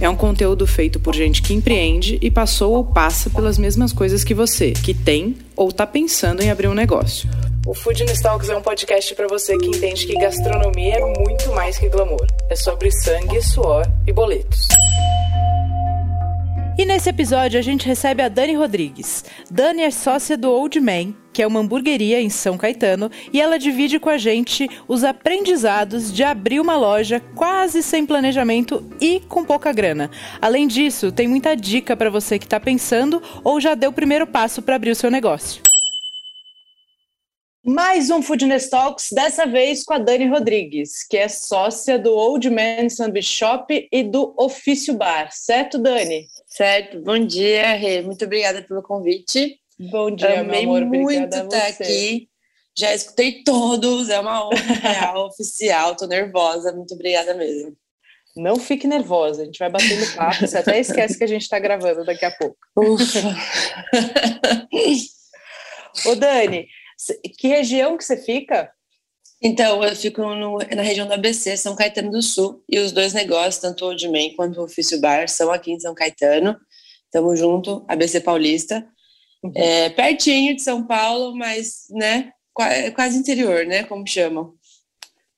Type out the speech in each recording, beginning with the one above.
É um conteúdo feito por gente que empreende e passou ou passa pelas mesmas coisas que você, que tem ou está pensando em abrir um negócio. O Food Talks é um podcast para você que entende que gastronomia é muito mais que glamour. É sobre sangue, suor e boletos. E nesse episódio a gente recebe a Dani Rodrigues. Dani é sócia do Old Man, que é uma hamburgueria em São Caetano, e ela divide com a gente os aprendizados de abrir uma loja quase sem planejamento e com pouca grana. Além disso, tem muita dica para você que está pensando ou já deu o primeiro passo para abrir o seu negócio. Mais um Foodness Talks, dessa vez com a Dani Rodrigues, que é sócia do Old Man Sandwich Shop e do Ofício Bar. Certo, Dani? Certo. Bom dia, Rê. Muito obrigada pelo convite. Bom dia, Amei meu amor. muito estar aqui. Já escutei todos, é uma honra real, oficial. Tô nervosa. Muito obrigada mesmo. Não fique nervosa, a gente vai batendo papo. Você até esquece que a gente está gravando daqui a pouco. Ufa. Ô, Dani, que região que você fica? Então, eu fico no, na região do ABC, São Caetano do Sul, e os dois negócios, tanto o Old Man quanto o Ofício Bar, são aqui em São Caetano. Estamos junto, ABC Paulista. Uhum. É, pertinho de São Paulo, mas, né, quase interior, né, como chamam.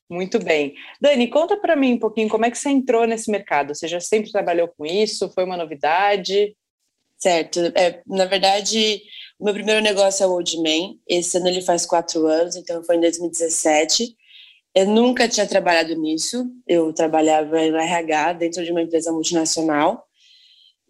Muito bem. Dani, conta para mim um pouquinho como é que você entrou nesse mercado. Você já sempre trabalhou com isso? Foi uma novidade? Certo. É, na verdade, o meu primeiro negócio é o Old Man. Esse ano ele faz quatro anos, então foi em 2017. Eu nunca tinha trabalhado nisso. Eu trabalhava no RH, dentro de uma empresa multinacional.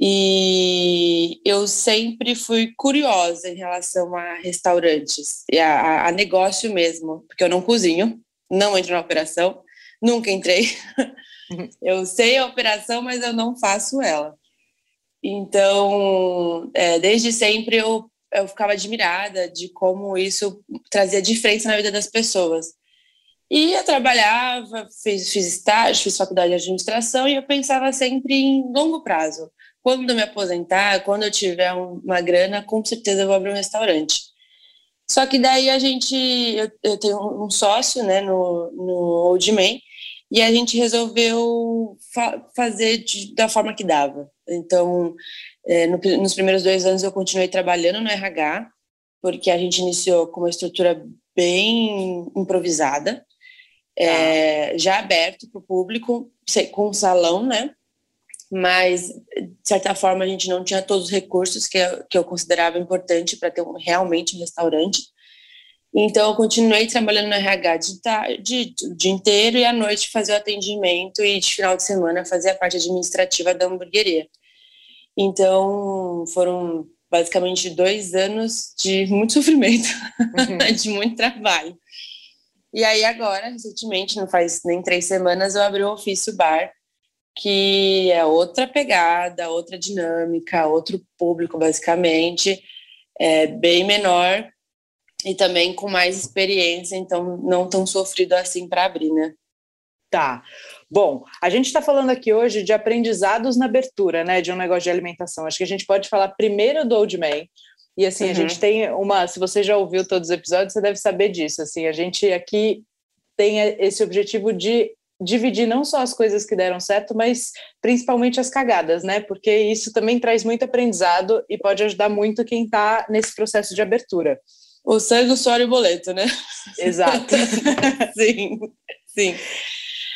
E eu sempre fui curiosa em relação a restaurantes, e a, a negócio mesmo, porque eu não cozinho, não entro na operação, nunca entrei. Eu sei a operação, mas eu não faço ela. Então, é, desde sempre eu eu ficava admirada de como isso trazia diferença na vida das pessoas. E eu trabalhava, fiz, fiz estágio, fiz faculdade de administração e eu pensava sempre em longo prazo. Quando eu me aposentar, quando eu tiver uma grana, com certeza eu vou abrir um restaurante. Só que daí a gente, eu, eu tenho um sócio, né, no, no Old Man, e a gente resolveu fa fazer de, da forma que dava. Então, é, no, nos primeiros dois anos eu continuei trabalhando no RH, porque a gente iniciou com uma estrutura bem improvisada, é, ah. já aberto para o público, com um salão, né? Mas, de certa forma, a gente não tinha todos os recursos que eu, que eu considerava importante para ter um, realmente um restaurante. Então, eu continuei trabalhando no RH de tarde, o dia inteiro, e à noite fazer o atendimento e de final de semana fazer a parte administrativa da hamburgueria. Então, foram basicamente dois anos de muito sofrimento, uhum. de muito trabalho. E aí agora, recentemente, não faz nem três semanas, eu abri o Ofício Bar, que é outra pegada, outra dinâmica, outro público, basicamente, é bem menor e também com mais experiência, então não tão sofrido assim para abrir, né? Tá. Bom, a gente está falando aqui hoje de aprendizados na abertura, né, de um negócio de alimentação. Acho que a gente pode falar primeiro do Old Man. E assim, uhum. a gente tem uma. Se você já ouviu todos os episódios, você deve saber disso. Assim, a gente aqui tem esse objetivo de dividir não só as coisas que deram certo, mas principalmente as cagadas, né? Porque isso também traz muito aprendizado e pode ajudar muito quem está nesse processo de abertura. O sangue, o suor e o boleto, né? Exato. sim, sim.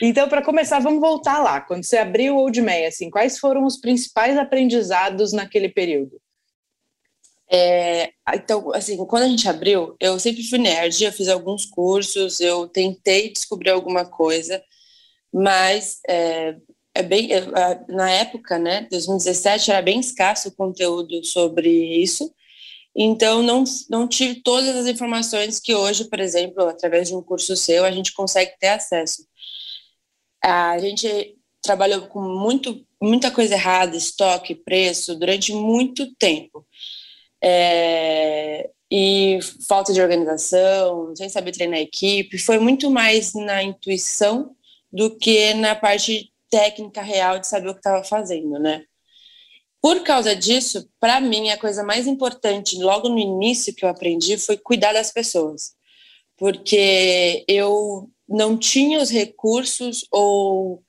Então, para começar, vamos voltar lá. Quando você abriu o Old Man, assim, quais foram os principais aprendizados naquele período? É, então, assim, quando a gente abriu, eu sempre fui nerd, eu fiz alguns cursos, eu tentei descobrir alguma coisa, mas é, é bem, na época, né, 2017, era bem escasso o conteúdo sobre isso, então não, não tive todas as informações que hoje, por exemplo, através de um curso seu, a gente consegue ter acesso. A gente trabalhou com muito, muita coisa errada, estoque, preço, durante muito tempo. É, e falta de organização, sem saber treinar a equipe, foi muito mais na intuição do que na parte técnica real de saber o que estava fazendo, né? Por causa disso, para mim, a coisa mais importante, logo no início que eu aprendi, foi cuidar das pessoas. Porque eu não tinha os recursos ou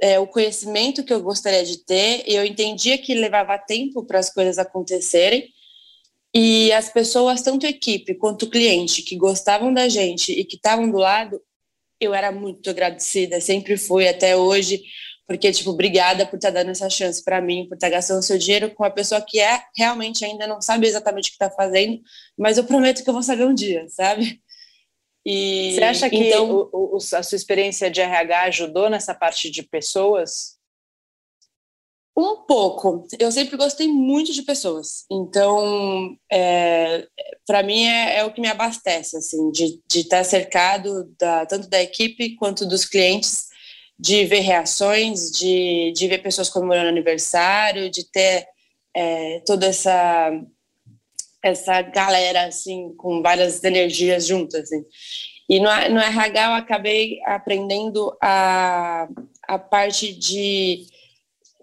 é, o conhecimento que eu gostaria de ter, e eu entendia que levava tempo para as coisas acontecerem, e as pessoas, tanto a equipe quanto cliente, que gostavam da gente e que estavam do lado, eu era muito agradecida, sempre fui até hoje, porque, tipo, obrigada por estar tá dando essa chance para mim, por estar tá gastando seu dinheiro com uma pessoa que é realmente ainda não sabe exatamente o que está fazendo, mas eu prometo que eu vou saber um dia, sabe? E, Você acha que então, o, o, a sua experiência de RH ajudou nessa parte de pessoas? Um pouco. Eu sempre gostei muito de pessoas. Então, é, para mim, é, é, o que me abastece, assim, de, de estar cercado da, tanto da equipe quanto dos clientes, de ver reações, de, de ver pessoas comemorando aniversário, de ter é, toda essa essa galera assim com várias energias juntas. Assim. E no, no RH eu acabei aprendendo a, a parte de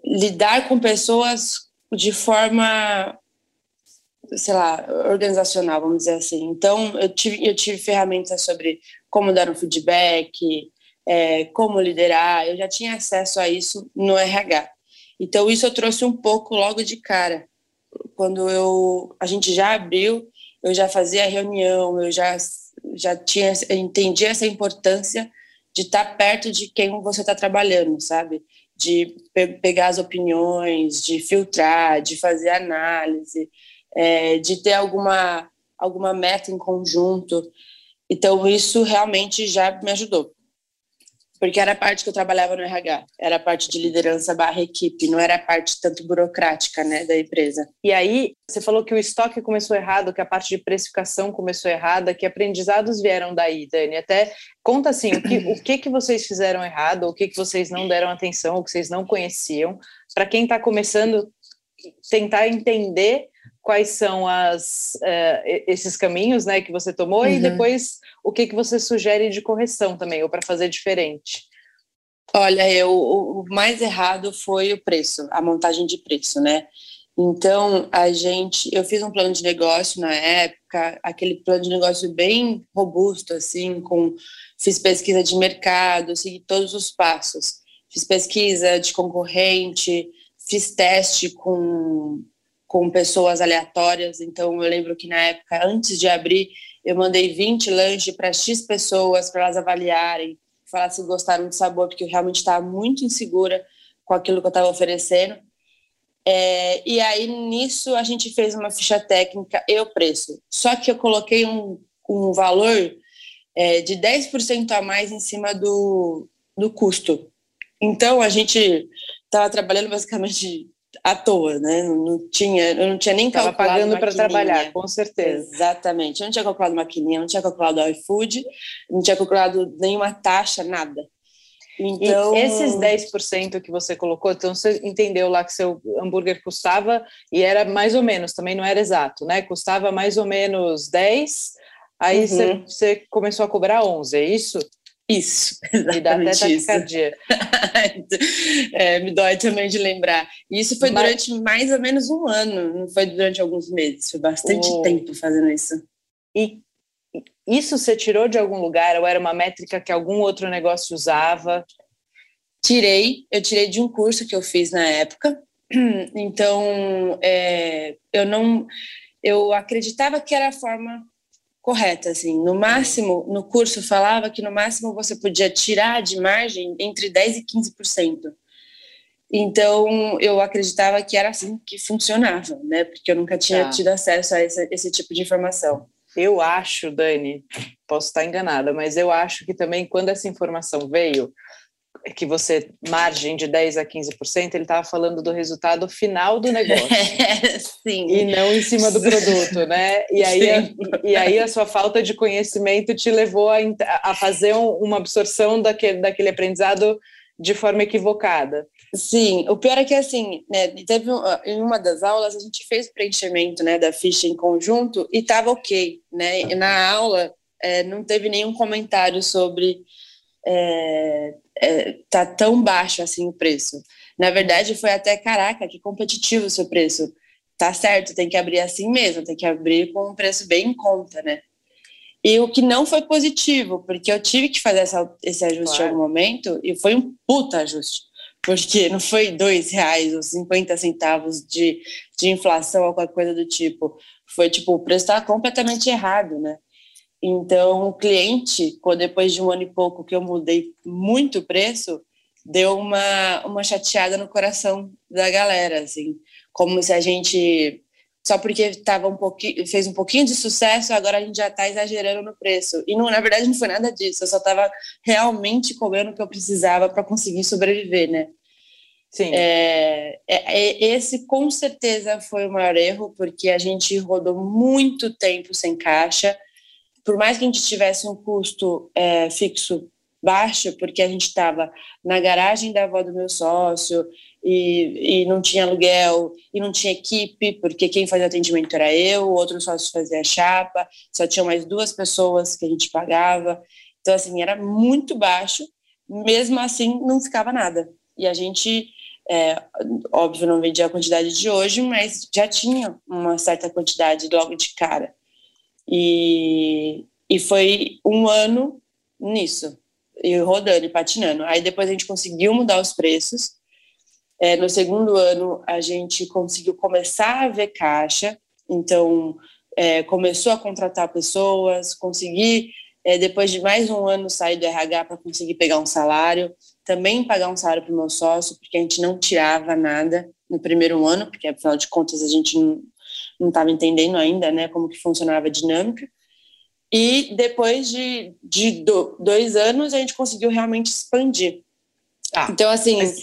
lidar com pessoas de forma, sei lá, organizacional, vamos dizer assim. Então, eu tive, eu tive ferramentas sobre como dar um feedback, é, como liderar, eu já tinha acesso a isso no RH. Então, isso eu trouxe um pouco logo de cara. Quando eu, a gente já abriu, eu já fazia reunião, eu já, já tinha, entendia essa importância de estar perto de quem você está trabalhando, sabe? de pe pegar as opiniões, de filtrar, de fazer análise, é, de ter alguma, alguma meta em conjunto. Então, isso realmente já me ajudou porque era a parte que eu trabalhava no RH, era a parte de liderança barra equipe, não era a parte tanto burocrática, né, da empresa. E aí, você falou que o estoque começou errado, que a parte de precificação começou errada, que aprendizados vieram daí, Dani? Até conta assim, o que, o que, que vocês fizeram errado, o que, que vocês não deram atenção, o que vocês não conheciam, para quem está começando tentar entender quais são as, uh, esses caminhos né, que você tomou uhum. e depois o que, que você sugere de correção também, ou para fazer diferente? Olha, eu, o mais errado foi o preço, a montagem de preço, né? Então, a gente, eu fiz um plano de negócio na época, aquele plano de negócio bem robusto, assim, com, fiz pesquisa de mercado, segui todos os passos. Fiz pesquisa de concorrente, fiz teste com com pessoas aleatórias. Então, eu lembro que na época, antes de abrir, eu mandei 20 lanches para X pessoas, para elas avaliarem, falar se gostaram do sabor, porque eu realmente estava muito insegura com aquilo que eu estava oferecendo. É, e aí, nisso, a gente fez uma ficha técnica e o preço. Só que eu coloquei um, um valor é, de 10% a mais em cima do, do custo. Então, a gente estava trabalhando basicamente à toa, né? Não, não tinha, eu não tinha nem Tava calculado pagando para trabalhar, com certeza. Exatamente. Eu não tinha calculado maquininha, não tinha calculado iFood, não tinha calculado nenhuma taxa, nada. Então... E esses 10% que você colocou, então você entendeu lá que seu hambúrguer custava, e era mais ou menos, também não era exato, né? Custava mais ou menos 10, aí uhum. você, você começou a cobrar 11, é isso? Isso, exatamente. E dá até taquicardia. é, me dói também de lembrar. E isso foi Mas... durante mais ou menos um ano, não foi durante alguns meses, foi bastante oh. tempo fazendo isso. E isso você tirou de algum lugar ou era uma métrica que algum outro negócio usava? Tirei, eu tirei de um curso que eu fiz na época. Então, é, eu não, eu acreditava que era a forma correta, assim. No máximo, no curso falava que no máximo você podia tirar de margem entre 10 e 15%. Então, eu acreditava que era assim que funcionava, né? Porque eu nunca tinha tá. tido acesso a esse, esse tipo de informação. Eu acho, Dani, posso estar enganada, mas eu acho que também quando essa informação veio, que você margem de 10 a 15%, ele estava falando do resultado final do negócio. Sim. E não em cima do produto, né? E aí, a, e aí a sua falta de conhecimento te levou a, a fazer um, uma absorção daquele, daquele aprendizado de forma equivocada. Sim, o pior é que assim, né, teve em uma das aulas a gente fez preenchimento, né, da ficha em conjunto e estava ok, né? E na aula é, não teve nenhum comentário sobre é, é, tá tão baixo assim o preço. Na verdade, foi até, caraca, que competitivo o seu preço. Tá certo, tem que abrir assim mesmo, tem que abrir com um preço bem em conta, né? E o que não foi positivo, porque eu tive que fazer essa, esse ajuste claro. em algum momento, e foi um puta ajuste, porque não foi dois reais ou 50 centavos de, de inflação ou qualquer coisa do tipo. Foi tipo, o preço estava completamente errado, né? Então, o cliente, depois de um ano e pouco que eu mudei muito o preço, deu uma, uma chateada no coração da galera, assim, como se a gente só porque tava um pouquinho, fez um pouquinho de sucesso, agora a gente já está exagerando no preço. E não, na verdade não foi nada disso, eu só estava realmente comendo o que eu precisava para conseguir sobreviver, né? Sim. É, é, é, esse com certeza foi o maior erro, porque a gente rodou muito tempo sem caixa. Por mais que a gente tivesse um custo é, fixo baixo, porque a gente estava na garagem da avó do meu sócio, e, e não tinha aluguel, e não tinha equipe, porque quem fazia atendimento era eu, o outro sócio fazia chapa, só tinha mais duas pessoas que a gente pagava. Então, assim, era muito baixo, mesmo assim não ficava nada. E a gente, é, óbvio, não vendia a quantidade de hoje, mas já tinha uma certa quantidade logo de cara. E, e foi um ano nisso, e rodando e patinando. Aí depois a gente conseguiu mudar os preços, é, no segundo ano, a gente conseguiu começar a ver caixa, então é, começou a contratar pessoas, consegui, é, depois de mais um ano, sair do RH para conseguir pegar um salário, também pagar um salário para o meu sócio, porque a gente não tirava nada no primeiro ano, porque afinal de contas a gente não estava entendendo ainda né, como que funcionava a dinâmica. E depois de, de do, dois anos, a gente conseguiu realmente expandir. Ah, então, assim, mas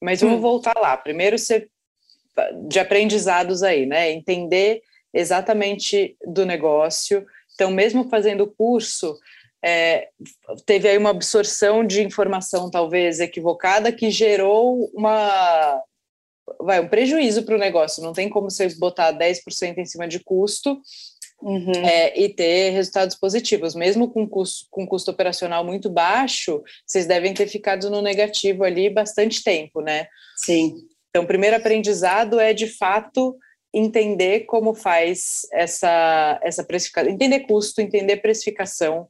mas vamos hum. voltar lá. Primeiro, você, de aprendizados aí, né? Entender exatamente do negócio. Então, mesmo fazendo o curso, é, teve aí uma absorção de informação talvez equivocada que gerou uma vai um prejuízo para o negócio. Não tem como você botar 10% em cima de custo Uhum. É, e ter resultados positivos. Mesmo com custo, com custo operacional muito baixo, vocês devem ter ficado no negativo ali bastante tempo, né? Sim. Então, o primeiro aprendizado é, de fato, entender como faz essa, essa precificação, entender custo, entender precificação.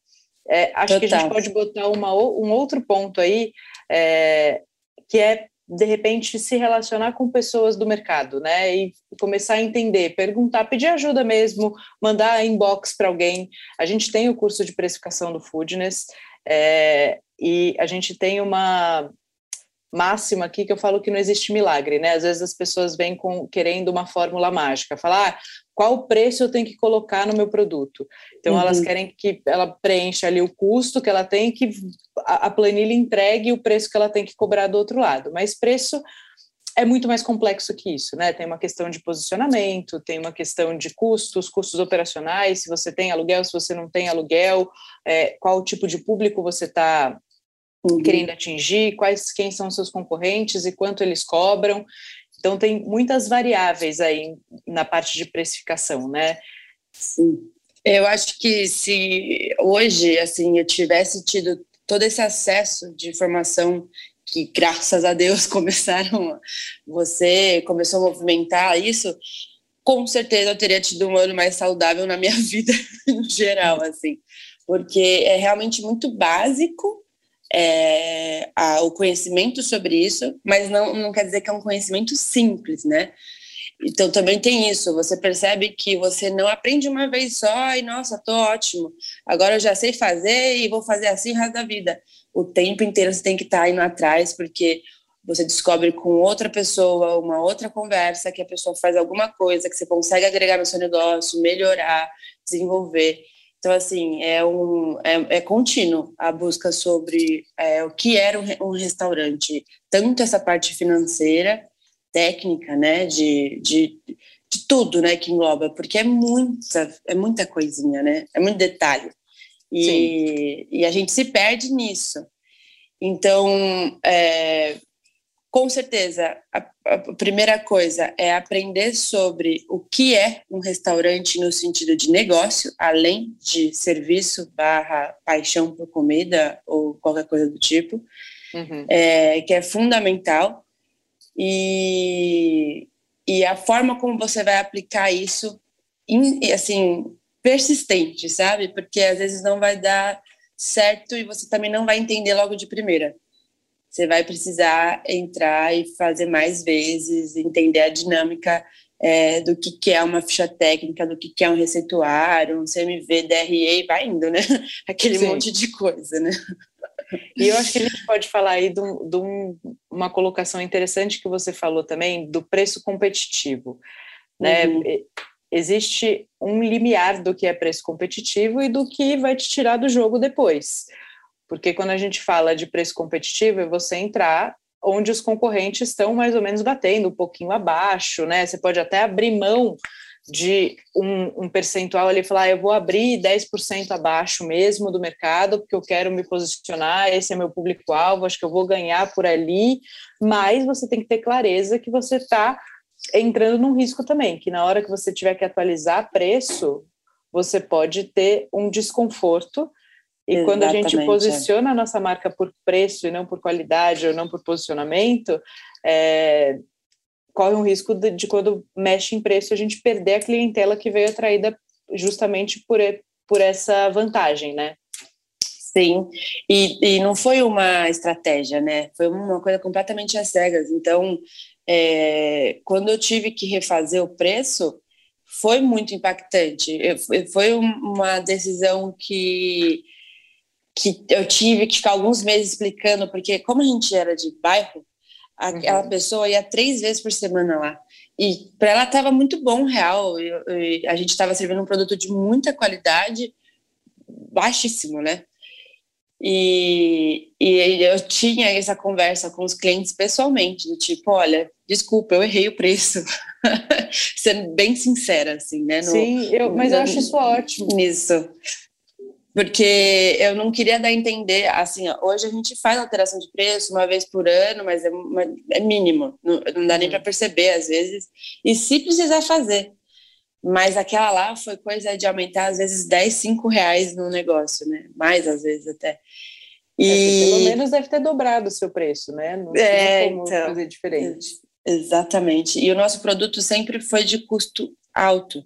É, acho Total. que a gente pode botar uma, um outro ponto aí, é, que é de repente se relacionar com pessoas do mercado, né? E começar a entender, perguntar, pedir ajuda mesmo, mandar inbox para alguém. A gente tem o curso de precificação do Foodness é, e a gente tem uma máxima aqui que eu falo que não existe milagre, né? Às vezes as pessoas vêm com, querendo uma fórmula mágica, falar ah, qual preço eu tenho que colocar no meu produto. Então uhum. elas querem que ela preencha ali o custo que ela tem, que a, planilha entregue o preço que ela tem que cobrar do outro lado. Mas preço é muito mais complexo que isso, né? Tem uma questão de posicionamento, tem uma questão de custos, custos operacionais, se você tem aluguel, se você não tem aluguel, é, qual tipo de público você está uhum. querendo atingir, quais quem são seus concorrentes e quanto eles cobram. Então tem muitas variáveis aí na parte de precificação, né? Sim. Eu acho que se hoje assim eu tivesse tido todo esse acesso de informação que graças a Deus começaram você começou a movimentar isso, com certeza eu teria tido um ano mais saudável na minha vida no geral assim, porque é realmente muito básico é, a, o conhecimento sobre isso, mas não, não quer dizer que é um conhecimento simples, né? Então também tem isso, você percebe que você não aprende uma vez só e nossa, tô ótimo. Agora eu já sei fazer e vou fazer assim o resto da vida. O tempo inteiro você tem que estar tá indo atrás porque você descobre com outra pessoa, uma outra conversa que a pessoa faz alguma coisa que você consegue agregar no seu negócio, melhorar, desenvolver. Então, assim, é, um, é, é contínuo a busca sobre é, o que era um, um, restaurante, tanto essa parte financeira, técnica, né, de, de, de, tudo, né, que engloba, porque é muita, é muita coisinha, né, é muito detalhe. E, e a gente se perde nisso. Então, é, com certeza, a, a, primeira coisa é aprender sobre o que é um restaurante no sentido de negócio, além de serviço barra paixão por comida ou qualquer coisa do tipo, uhum. é, que é fundamental. E, e a forma como você vai aplicar isso, in, assim, persistente, sabe? Porque às vezes não vai dar certo e você também não vai entender logo de primeira. Você vai precisar entrar e fazer mais vezes, entender a dinâmica é, do que, que é uma ficha técnica, do que, que é um receituário, um CMV, DRE, vai indo, né? Aquele Sim. monte de coisa, né? E eu acho que a gente pode falar aí de, um, de um, uma colocação interessante que você falou também, do preço competitivo. Né? Uhum. Existe um limiar do que é preço competitivo e do que vai te tirar do jogo depois. Porque quando a gente fala de preço competitivo, é você entrar onde os concorrentes estão mais ou menos batendo, um pouquinho abaixo, né? Você pode até abrir mão de um, um percentual ali, falar, ah, eu vou abrir 10% abaixo mesmo do mercado, porque eu quero me posicionar, esse é meu público-alvo, acho que eu vou ganhar por ali, mas você tem que ter clareza que você está entrando num risco também, que na hora que você tiver que atualizar preço, você pode ter um desconforto e Exatamente, quando a gente é. posiciona a nossa marca por preço e não por qualidade ou não por posicionamento, é, corre um risco de, de, quando mexe em preço a gente perder a clientela que veio atraída justamente por, por essa vantagem, né? Sim, e, e não foi uma estratégia, né? Foi uma coisa completamente às cegas. Então, é, quando eu tive que refazer o preço, foi muito impactante. Foi uma decisão que que eu tive que ficar alguns meses explicando, porque como a gente era de bairro, aquela uhum. pessoa ia três vezes por semana lá. E para ela estava muito bom, real. Eu, eu, a gente estava servindo um produto de muita qualidade, baixíssimo, né? E, e eu tinha essa conversa com os clientes pessoalmente, do tipo, olha, desculpa, eu errei o preço. Sendo bem sincera, assim, né? No, Sim, eu, mas no, eu acho isso ótimo. Nisso porque eu não queria dar a entender, assim, hoje a gente faz alteração de preço uma vez por ano, mas é, uma, é mínimo, não, não, dá nem para perceber às vezes, e se precisar fazer. Mas aquela lá foi coisa de aumentar às vezes 10, 5 reais no negócio, né? Mais às vezes até. E... É, pelo menos deve ter dobrado o seu preço, né? Não é, como então, fazer diferente. Exatamente. E o nosso produto sempre foi de custo alto.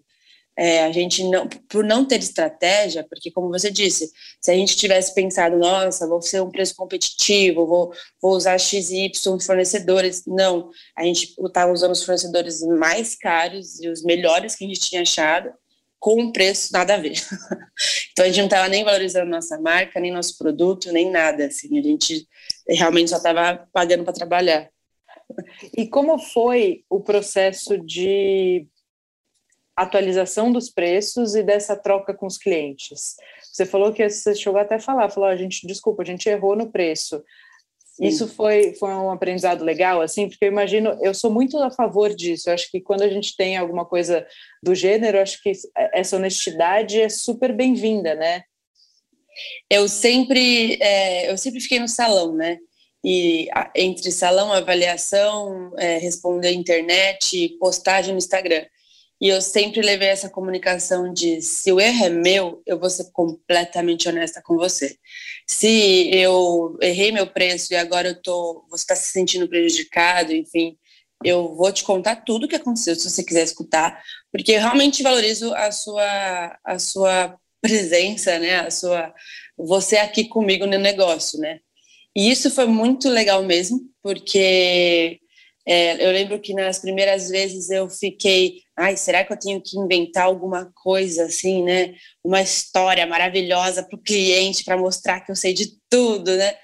É, a gente não, por não ter estratégia, porque como você disse, se a gente tivesse pensado, nossa, vou ser um preço competitivo, vou, vou usar XY fornecedores, não, a gente estava usando os fornecedores mais caros e os melhores que a gente tinha achado, com um preço nada a ver. então a gente não estava nem valorizando nossa marca, nem nosso produto, nem nada, assim, a gente realmente só estava pagando para trabalhar. E como foi o processo de atualização dos preços e dessa troca com os clientes. Você falou que você chegou até a falar, falou, a gente, desculpa, a gente errou no preço. Sim. Isso foi, foi um aprendizado legal, assim, porque eu imagino, eu sou muito a favor disso. Eu acho que quando a gente tem alguma coisa do gênero, eu acho que essa honestidade é super bem-vinda, né? Eu sempre, é, eu sempre fiquei no salão, né? E entre salão, avaliação, é, responder à internet, postagem no Instagram. E eu sempre levei essa comunicação de se o erro é meu, eu vou ser completamente honesta com você. Se eu errei meu preço e agora eu tô, você está se sentindo prejudicado, enfim, eu vou te contar tudo o que aconteceu, se você quiser escutar, porque eu realmente valorizo a sua, a sua presença, né? A sua, você aqui comigo no negócio, né? E isso foi muito legal mesmo, porque é, eu lembro que nas primeiras vezes eu fiquei, ai, será que eu tenho que inventar alguma coisa assim, né? Uma história maravilhosa para o cliente para mostrar que eu sei de tudo, né?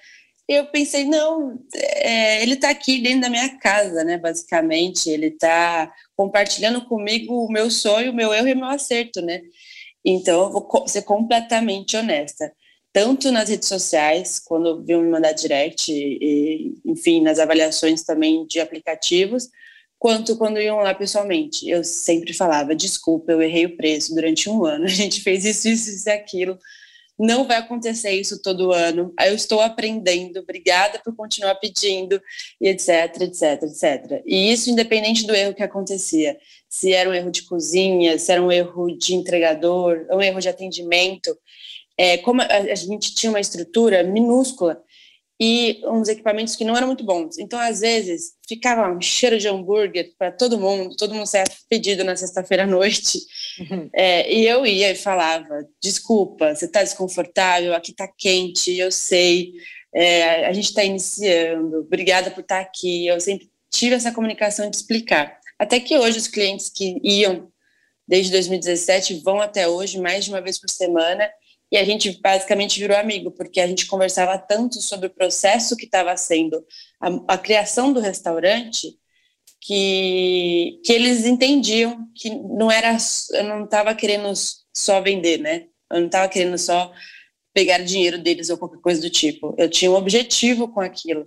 E eu pensei, não, é, ele está aqui dentro da minha casa, né? Basicamente, ele está compartilhando comigo o meu sonho, o meu erro e o meu acerto, né? Então, eu vou ser completamente honesta tanto nas redes sociais, quando viu me mandar direct, e, enfim, nas avaliações também de aplicativos, quanto quando iam lá pessoalmente. Eu sempre falava, desculpa, eu errei o preço durante um ano, a gente fez isso, isso, isso e aquilo. não vai acontecer isso todo ano. Eu estou aprendendo, obrigada por continuar pedindo, e etc, etc, etc. E isso independente do erro que acontecia. Se era um erro de cozinha, se era um erro de entregador, um erro de atendimento. É, como a gente tinha uma estrutura minúscula, e uns equipamentos que não eram muito bons. Então, às vezes, ficava um cheiro de hambúrguer para todo mundo, todo mundo saia pedido na sexta-feira à noite. Uhum. É, e eu ia e falava: desculpa, você está desconfortável, aqui está quente, eu sei, é, a gente está iniciando, obrigada por estar tá aqui. Eu sempre tive essa comunicação de explicar. Até que hoje, os clientes que iam desde 2017 vão até hoje, mais de uma vez por semana, e a gente basicamente virou amigo, porque a gente conversava tanto sobre o processo que estava sendo a, a, criação do restaurante, que, que eles entendiam que não era, eu não estava querendo só vender, né? Eu não estava querendo só pegar dinheiro deles ou qualquer coisa do tipo. Eu tinha um objetivo com aquilo.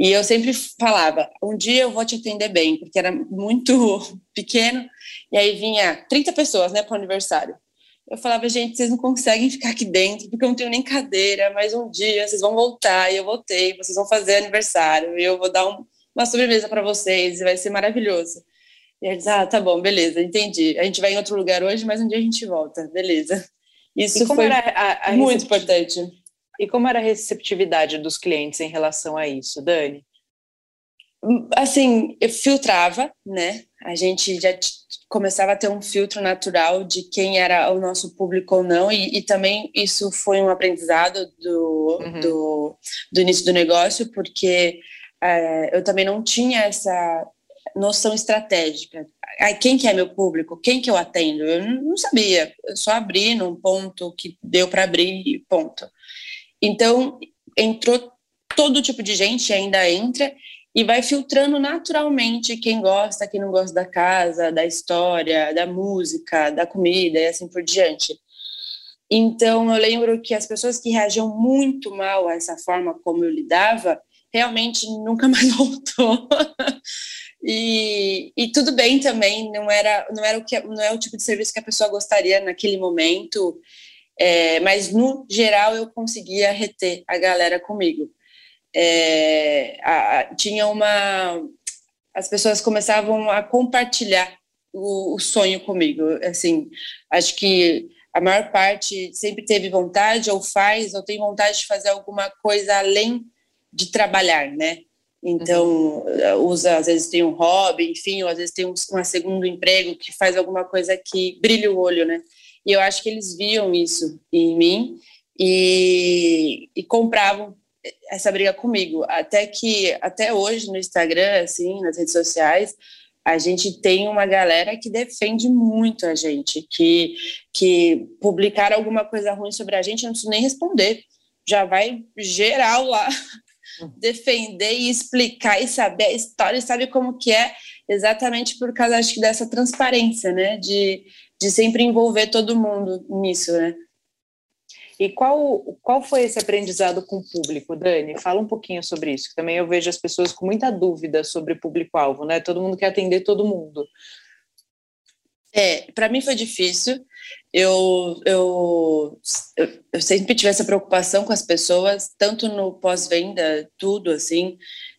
E eu sempre falava, um dia eu vou te atender bem, porque era muito pequeno, e aí vinha 30 pessoas, né, para o aniversário eu falava, gente, vocês não conseguem ficar aqui dentro, porque eu não tenho nem cadeira, mas um dia vocês vão voltar, e eu voltei, vocês vão fazer aniversário, e eu vou dar um, uma sobremesa para vocês, e vai ser maravilhoso. E eles, ah, tá bom, beleza, entendi. A gente vai em outro lugar hoje, mas um dia a gente volta, beleza. Isso foi a, a muito importante. E como era a receptividade dos clientes em relação a isso, Dani? Assim, eu filtrava, né? A gente já começava a ter um filtro natural de quem era o nosso público ou não, e, e também isso foi um aprendizado do, uhum. do, do, início do negócio, porque é, eu também não tinha essa noção estratégica. Ai, quem que é meu público? Quem que eu atendo? Eu não sabia, eu só abri num ponto que deu para abrir e ponto. Então, entrou todo tipo de gente, ainda entra, e vai filtrando naturalmente quem gosta, quem não gosta da casa, da história, da música, da comida e assim por diante. Então, eu lembro que as pessoas que reagiam muito mal a essa forma como eu lidava, realmente nunca mais voltou. e, e tudo bem também, não era, não era o que, não é o tipo de serviço que a pessoa gostaria naquele momento, é, mas no geral eu conseguia reter a galera comigo é, a, tinha uma. As pessoas começavam a compartilhar o, o, sonho comigo. Assim, acho que a maior parte sempre teve vontade, ou faz, ou tem vontade de fazer alguma coisa além de trabalhar, né? Então, usa, às vezes tem um hobby, enfim, ou às vezes tem um, um segundo emprego que faz alguma coisa que brilha o olho, né? E eu acho que eles viam isso em mim e, e compravam essa briga comigo. Até que, até hoje, no Instagram, assim, nas redes sociais, a gente tem uma galera que defende muito a gente, que, que publicar alguma coisa ruim sobre a gente, não preciso nem responder. Já vai geral lá defender e explicar e saber a história e sabe como que é, exatamente por causa, acho que, dessa transparência, né? De, de sempre envolver todo mundo nisso, né? E qual, qual foi esse aprendizado com o público, Dani? Fala um pouquinho sobre isso, que também eu vejo as pessoas com muita dúvida sobre público-alvo, né? Todo mundo quer atender todo mundo. É, para mim foi difícil. Eu, eu, eu, sempre tive essa preocupação com as pessoas, tanto no pós-venda, tudo assim.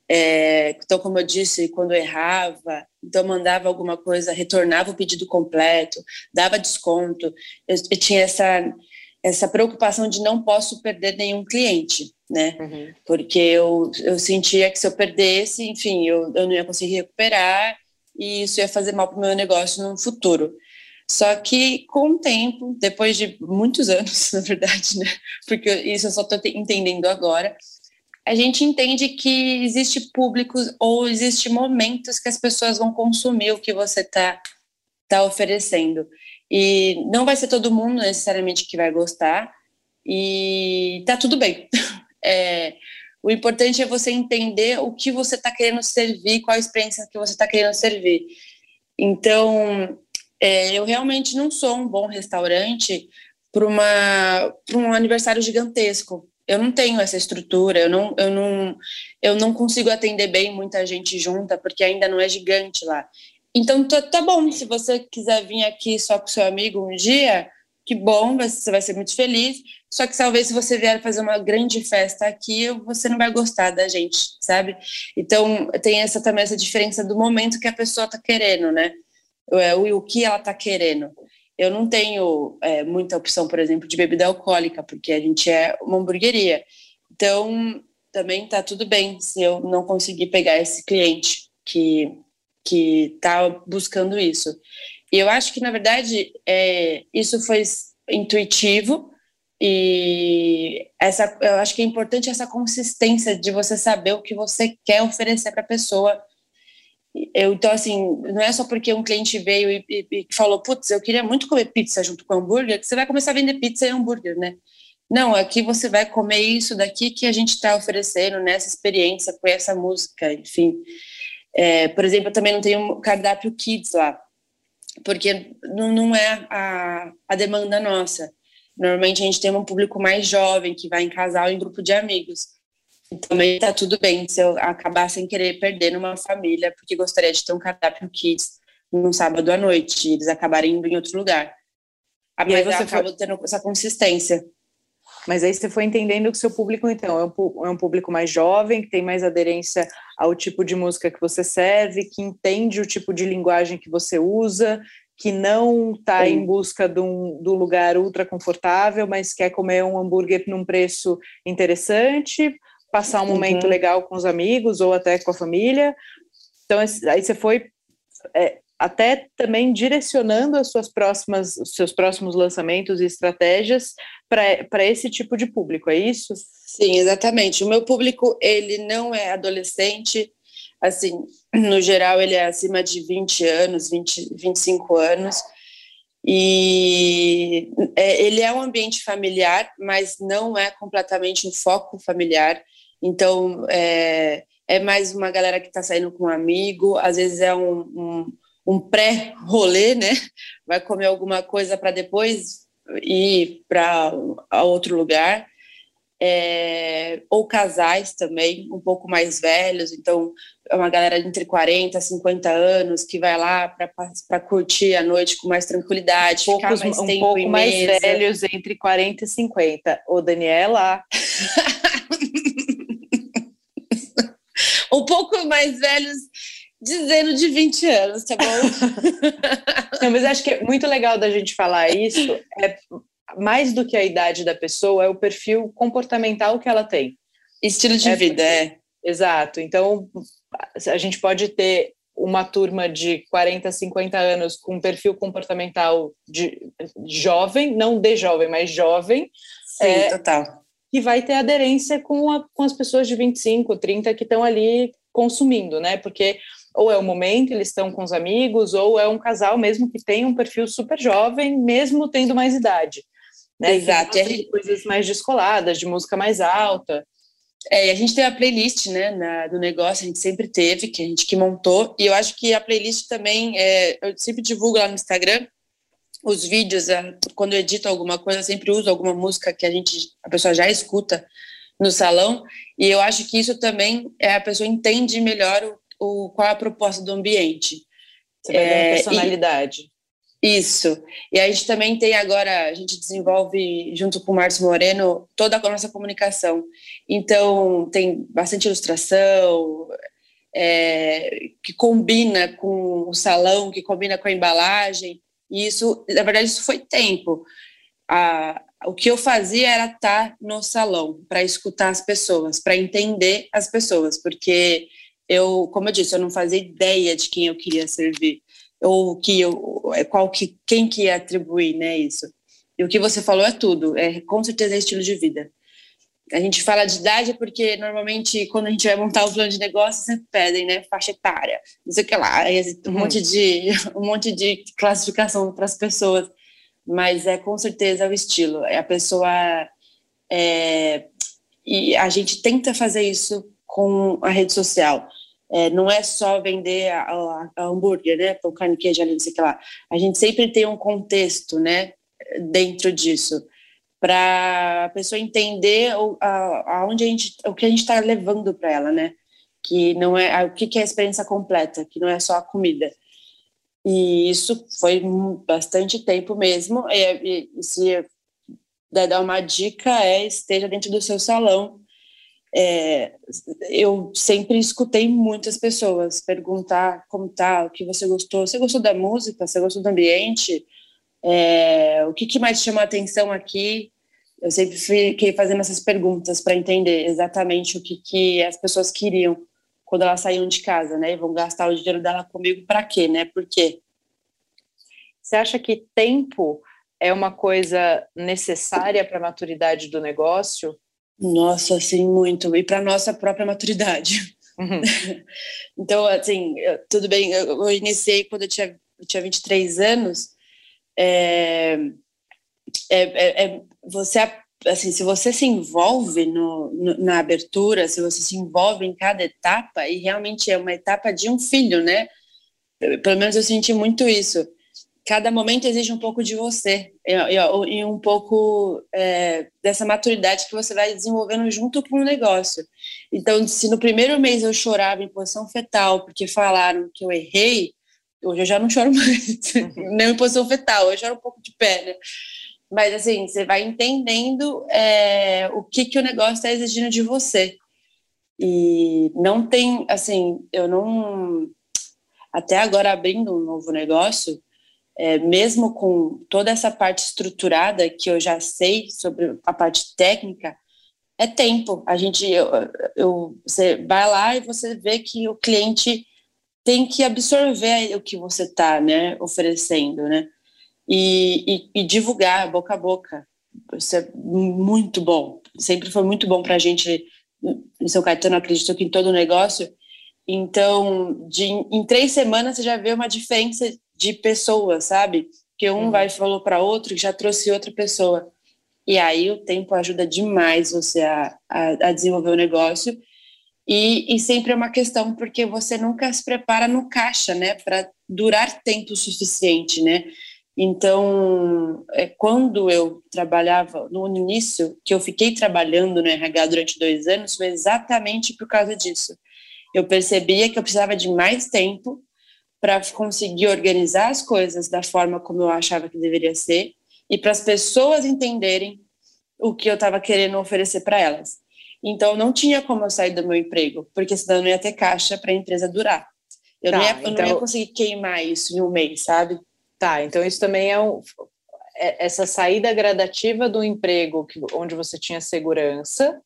É, então, como eu disse, quando eu errava, então mandava alguma coisa, retornava o pedido completo, dava desconto. Eu, eu tinha essa essa preocupação de não posso perder nenhum cliente, né? Uhum. Porque eu, eu sentia que se eu perdesse, enfim, eu, eu não ia conseguir recuperar e isso ia fazer mal para o meu negócio no futuro. Só que com o tempo, depois de muitos anos, na verdade, né? Porque isso eu só estou entendendo agora, a gente entende que existe público ou existe momentos que as pessoas vão consumir o que você está tá oferecendo. E não vai ser todo mundo necessariamente que vai gostar, e tá tudo bem. É, o importante é você entender o que você está querendo servir, qual a experiência que você está querendo servir. Então, é, eu realmente não sou um bom restaurante para um aniversário gigantesco. Eu não tenho essa estrutura, eu não, eu, não, eu não consigo atender bem muita gente junta, porque ainda não é gigante lá. Então, tá, tá bom, se você quiser vir aqui só com seu amigo um dia, que bom, você vai ser muito feliz. Só que talvez se você vier fazer uma grande festa aqui, você não vai gostar da gente, sabe? Então tem essa também essa diferença do momento que a pessoa está querendo, né? É, o, o que ela está querendo. Eu não tenho é, muita opção, por exemplo, de bebida alcoólica, porque a gente é uma hamburgueria. Então também tá tudo bem se eu não conseguir pegar esse cliente que que está buscando isso. E eu acho que, na verdade, é, isso foi intuitivo e essa, eu acho que é importante essa consistência de você saber o que você quer oferecer para a pessoa. Eu, então, assim, não é só porque um cliente veio e, e, e falou, putz, eu queria muito comer pizza junto com hambúrguer, que você vai começar a vender pizza e hambúrguer, né? Não, aqui você vai comer isso daqui que a gente está oferecendo nessa experiência, com essa música, enfim. É, por exemplo, eu também não tenho cardápio kids lá porque não, não é a, a demanda nossa. Normalmente a gente tem um público mais jovem, que vai em casal em grupo de amigos. Também tá tudo bem se eu acabar sem querer perder numa família, porque gostaria de ter um cardápio kids num sábado à noite, e eles acabarem indo em outro lugar. Ah, mas você acaba foi... tendo essa consistência. Mas aí você foi entendendo que seu público, então, é um, é um público mais jovem, que tem mais aderência ao tipo de música que você serve, que entende o tipo de linguagem que você usa, que não está em busca de um, de um, lugar ultra confortável, mas quer comer um hambúrguer num preço interessante, passar um uhum. momento legal com os amigos ou até com a família. Então, aí você foi é, até também direcionando as suas próximas, os seus próximos lançamentos e estratégias para esse tipo de público, é isso? Sim, exatamente. O meu público, ele não é adolescente, assim, no geral ele é acima de 20 anos, 20, 25 anos, e é, ele é um ambiente familiar, mas não é completamente um foco familiar, então é, é mais uma galera que está saindo com um amigo, às vezes é um, um um pré-rolê, né? Vai comer alguma coisa para depois ir para outro lugar. É, ou casais também, um pouco mais velhos, então é uma galera entre 40 e 50 anos que vai lá para curtir a noite com mais tranquilidade, Poucos, ficar mais um tempo pouco mais mesa. velhos entre 40 e 50. Ô, Daniela. um pouco mais velhos dizendo de 20 anos, tá bom? Não, mas acho que é muito legal da gente falar isso. É mais do que a idade da pessoa, é o perfil comportamental que ela tem. Estilo de é vida, é. Exato. Então, a gente pode ter uma turma de 40, 50 anos com um perfil comportamental de jovem, não de jovem, mas jovem. Sim, é, total. Que vai ter aderência com, a, com as pessoas de 25, 30 que estão ali consumindo, né? Porque ou é o momento, eles estão com os amigos, ou é um casal mesmo que tem um perfil super jovem, mesmo tendo mais idade. Né? Exato. E de coisas mais descoladas, de música mais alta. É, a gente tem a playlist né, na, do negócio, a gente sempre teve, que a gente que montou, e eu acho que a playlist também, é, eu sempre divulgo lá no Instagram os vídeos, é, quando eu edito alguma coisa, sempre uso alguma música que a gente, a pessoa já escuta no salão, e eu acho que isso também é a pessoa entende melhor o o, qual é a proposta do ambiente. Você vai é, personalidade. E, isso. E a gente também tem agora, a gente desenvolve, junto com o Márcio Moreno, toda a nossa comunicação. Então, tem bastante ilustração, é, que combina com o salão, que combina com a embalagem. E isso, na verdade, isso foi tempo. A, o que eu fazia era estar no salão para escutar as pessoas, para entender as pessoas, porque eu, como eu disse, eu não fazia ideia de quem eu queria servir ou que eu, é, qual que, quem que ia atribuir, né, isso. E o que você falou é tudo, é com certeza é estilo de vida. A gente fala de idade porque normalmente quando a gente vai montar o plano de negócio sempre pedem, né, faixa etária, não sei o que lá, um uhum. monte de um monte de classificação para as pessoas, mas é com certeza o estilo. É a pessoa é, e a gente tenta fazer isso com a rede social. É, não é só vender a, a, a hambúrguer, né, pão, carne, queijo, não sei o que lá. A gente sempre tem um contexto, né, dentro disso, para a pessoa entender o, a, aonde a gente, o que a gente está levando para ela, né, que não é o que, que é a experiência completa, que não é só a comida. E isso foi bastante tempo mesmo. E, e se dar uma dica é esteja dentro do seu salão. É, eu sempre escutei muitas pessoas perguntar como tá, o que você gostou. Você gostou da música? Você gostou do ambiente? É, o que, que mais chamou a atenção aqui? Eu sempre fiquei fazendo essas perguntas para entender exatamente o que, que as pessoas queriam quando elas saíam de casa, né? E vão gastar o dinheiro dela comigo para quê, né? Por quê? Você acha que tempo é uma coisa necessária para a maturidade do negócio? Nossa, sim, muito. E para nossa própria maturidade. Uhum. então, assim, tudo bem, eu iniciei quando eu tinha, eu tinha 23 anos. É, é, é, é, você, assim, se você se envolve no, no, na abertura, se você se envolve em cada etapa, e realmente é uma etapa de um filho, né? Pelo menos eu senti muito isso cada momento exige um pouco de você e, e, e um pouco é, dessa maturidade que você vai desenvolvendo junto com o negócio. Então, se no primeiro mês eu chorava em posição fetal porque falaram que eu errei, hoje eu já não choro mais, nem em posição fetal, eu choro um pouco de né? Mas, assim, você vai entendendo é, o que, que o negócio está exigindo de você. E não tem, assim, eu não. Até agora, abrindo um novo negócio, é, mesmo com toda essa parte estruturada que eu já sei sobre a parte técnica, é tempo. A gente, eu, eu, você vai lá e você vê que o cliente tem que absorver o que você está né, oferecendo, né? E, e, e, divulgar boca a boca. Isso é muito bom. Sempre foi muito bom para a gente, em São Caetano, acredito que em todo negócio. Então, de, em três semanas você já vê uma diferença de pessoas, sabe? Que um uhum. vai falou para outro que já trouxe outra pessoa. E aí o tempo ajuda demais você a, a, a desenvolver o negócio. E, e, sempre é uma questão porque você nunca se prepara no caixa, né, para durar tempo suficiente, né? Então, é, quando eu trabalhava no início, que eu fiquei trabalhando no RH durante dois anos, foi exatamente por causa disso. Eu percebia que eu precisava de mais tempo para conseguir organizar as coisas da forma como eu achava que deveria ser e para as pessoas entenderem o que eu estava querendo oferecer para elas. Então, não tinha como eu sair do meu emprego, porque senão eu não ia ter caixa para a empresa durar. Eu, tá, não ia, então... eu não ia conseguir queimar isso em um mês, sabe? Tá, então isso também é, um, é essa saída gradativa do emprego que, onde você tinha segurança,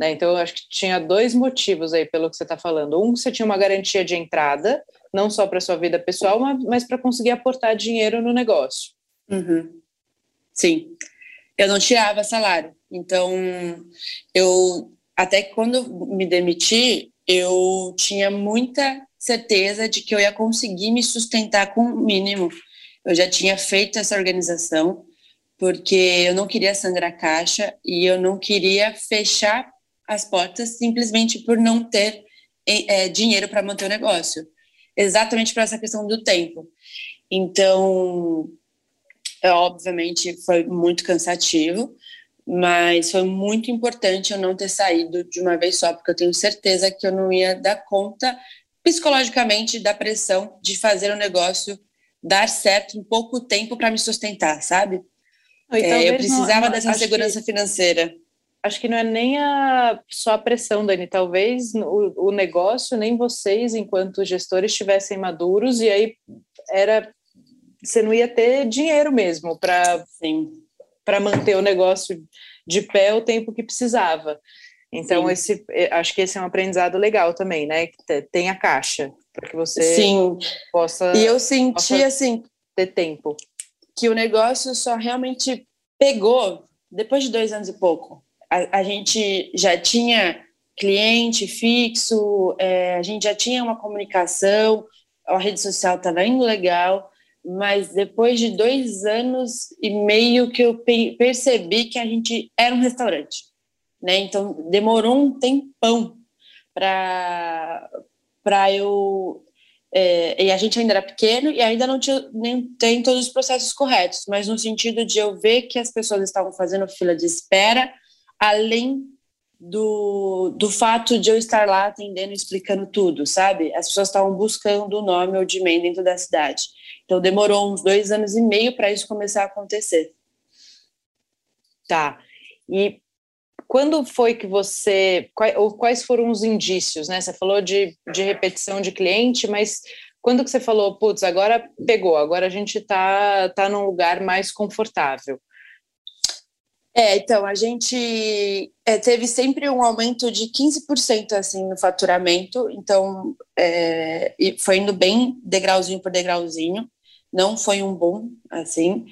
né? Então, eu acho que tinha dois motivos aí, pelo que você está falando. Um, você tinha uma garantia de entrada, não só para sua vida pessoal, mas para conseguir aportar dinheiro no negócio. Uhum. Sim, eu não tirava salário, então eu até quando me demiti eu tinha muita certeza de que eu ia conseguir me sustentar com o mínimo. Eu já tinha feito essa organização porque eu não queria sangrar caixa e eu não queria fechar as portas simplesmente por não ter é, dinheiro para manter o negócio exatamente para essa questão do tempo. Então, é, obviamente, foi muito cansativo, mas foi muito importante eu não ter saído de uma vez só, porque eu tenho certeza que eu não ia dar conta psicologicamente da pressão de fazer o negócio dar certo em pouco tempo para me sustentar, sabe? É, eu precisava não, dessa segurança que... financeira acho que não é nem a, só a pressão, Dani. Talvez o, o negócio, nem vocês, enquanto gestores, estivessem maduros, e aí era você não ia ter dinheiro mesmo para manter o negócio de pé o tempo que precisava. Então, esse, acho que esse é um aprendizado legal também, né? Que tem a caixa, para que você Sim. possa. E eu senti, assim, ter tempo. Que o negócio só realmente pegou depois de dois anos e pouco a, a gente já tinha cliente fixo, é, a gente já tinha uma comunicação, a rede social estava indo legal, mas depois de dois anos e meio que eu percebi que a gente era um restaurante, né? Então demorou um tempão para para eu é, e a gente ainda era pequeno e ainda não tinha nem tem todos os processos corretos, mas no sentido de eu ver que as pessoas estavam fazendo fila de espera além do, do fato de eu estar lá atendendo, explicando tudo, sabe? As pessoas estavam buscando o nome Old-Man dentro da cidade. Então demorou uns dois anos e meio para isso começar a acontecer. Tá. E quando foi que você. Quais, ou quais foram os indícios, né? Você falou de, de repetição de cliente, mas quando que você falou, putz, agora pegou, agora a gente está tá num lugar mais confortável? É, então, a gente é, teve sempre um aumento de 15% assim, no faturamento, então é, foi indo bem degrauzinho por degrauzinho, não foi um boom, assim.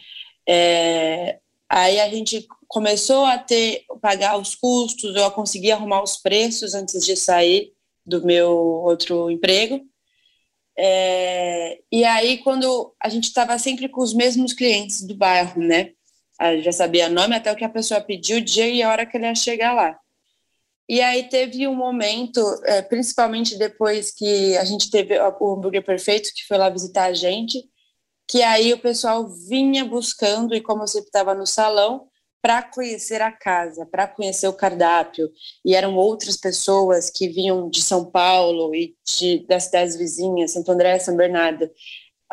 É, aí a gente começou a ter, pagar os custos, eu consegui arrumar os preços antes de sair do meu outro emprego, é, e aí, quando a gente estava sempre com os mesmos clientes do bairro, né? Já sabia nome, até o que a pessoa pediu, o dia e a hora que ele ia chegar lá. E aí teve um momento, é, principalmente depois que a gente teve o hambúrguer perfeito, que foi lá visitar a gente, que aí o pessoal vinha buscando, e como eu sempre estava no salão, para conhecer a casa, para conhecer o cardápio. E eram outras pessoas que vinham de São Paulo e de, das cidades vizinhas, Santo André, São Bernardo.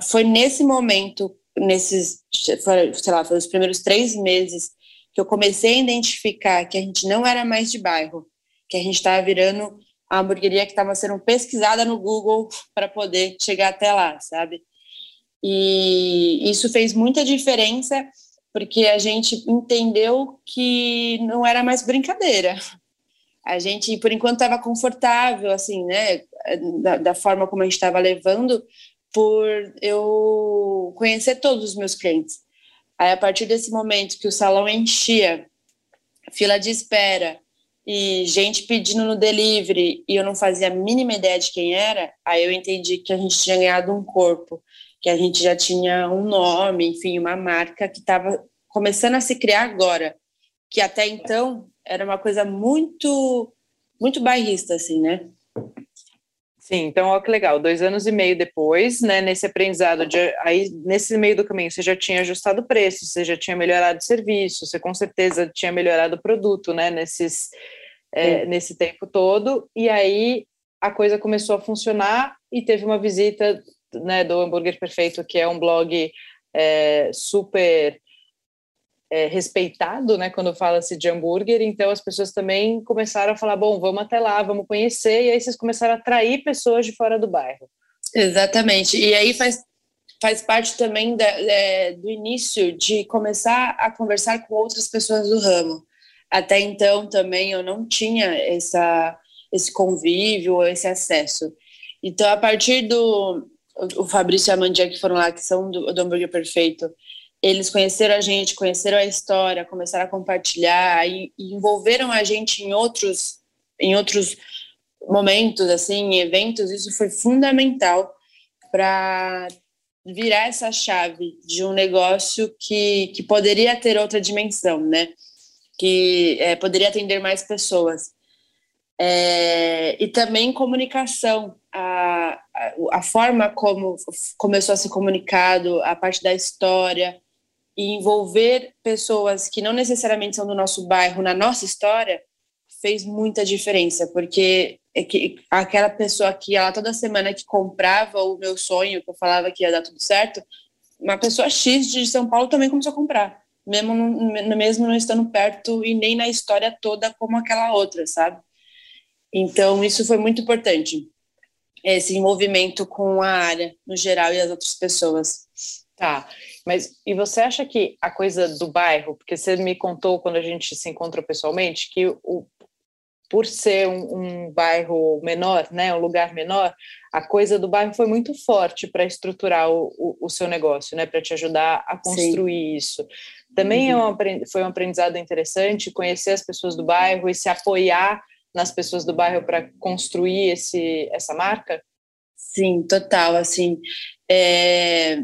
Foi nesse momento, nesses, sei lá, foi os primeiros três meses, que eu comecei a identificar que a gente não era mais de bairro, que a gente estava virando a hamburgueria que estava sendo pesquisada no Google para poder chegar até lá, sabe? E isso fez muita diferença porque a gente entendeu que não era mais brincadeira. A gente, por enquanto, estava confortável, assim, né, da, da forma como a gente estava levando, por eu conhecer todos os meus clientes. Aí, a partir desse momento que o salão enchia, fila de espera e gente pedindo no delivery e eu não fazia a mínima ideia de quem era, aí eu entendi que a gente tinha ganhado um corpo que a gente já tinha um nome, enfim, uma marca que estava começando a se criar agora, que até então era uma coisa muito, muito bairrista, assim, né? Sim, então olha que legal, dois anos e meio depois, né, nesse aprendizado, de, aí nesse meio do caminho você já tinha ajustado o preço, você já tinha melhorado o serviço, você com certeza tinha melhorado o produto, né, nesses, é, nesse tempo todo, e aí a coisa começou a funcionar e teve uma visita né, do Hambúrguer Perfeito, que é um blog é, super é, respeitado, né, quando fala-se de hambúrguer, então as pessoas também começaram a falar, bom, vamos até lá, vamos conhecer, e aí vocês começaram a atrair pessoas de fora do bairro. Exatamente, e aí faz, faz parte também da, é, do início de começar a conversar com outras pessoas do ramo. Até então também eu não tinha essa, esse convívio, esse acesso. Então, a partir do, o Fabrício e a Mandia que foram lá, que são do, do Hambúrguer Perfeito, eles conheceram a gente, conheceram a história, começaram a compartilhar e, e envolveram a gente em outros, em outros momentos, assim, em eventos. Isso foi fundamental para virar essa chave de um negócio que, que poderia ter outra dimensão, né? Que é, poderia atender mais pessoas. É, e também comunicação, a, a, a, forma como começou a ser comunicado, a parte da história, e envolver pessoas que não necessariamente são do nosso bairro na nossa história, fez muita diferença, porque é que aquela pessoa que lá toda semana que comprava o meu sonho, que eu falava que ia dar tudo certo, uma pessoa X de São Paulo também começou a comprar, mesmo, mesmo não estando perto e nem na história toda como aquela outra, sabe? Então, isso foi muito importante, esse envolvimento com a área no geral e as outras pessoas. Tá, mas e você acha que a coisa do bairro, porque você me contou quando a gente se encontrou pessoalmente, que o, por ser um, um, bairro menor, né, um lugar menor, a coisa do bairro foi muito forte para estruturar o, o, o, seu negócio, né, para te ajudar a construir Sim. isso. Também uhum. é um, foi um aprendizado interessante conhecer as pessoas do bairro e se apoiar nas pessoas do bairro para construir esse, essa marca? Sim, total. Assim, é,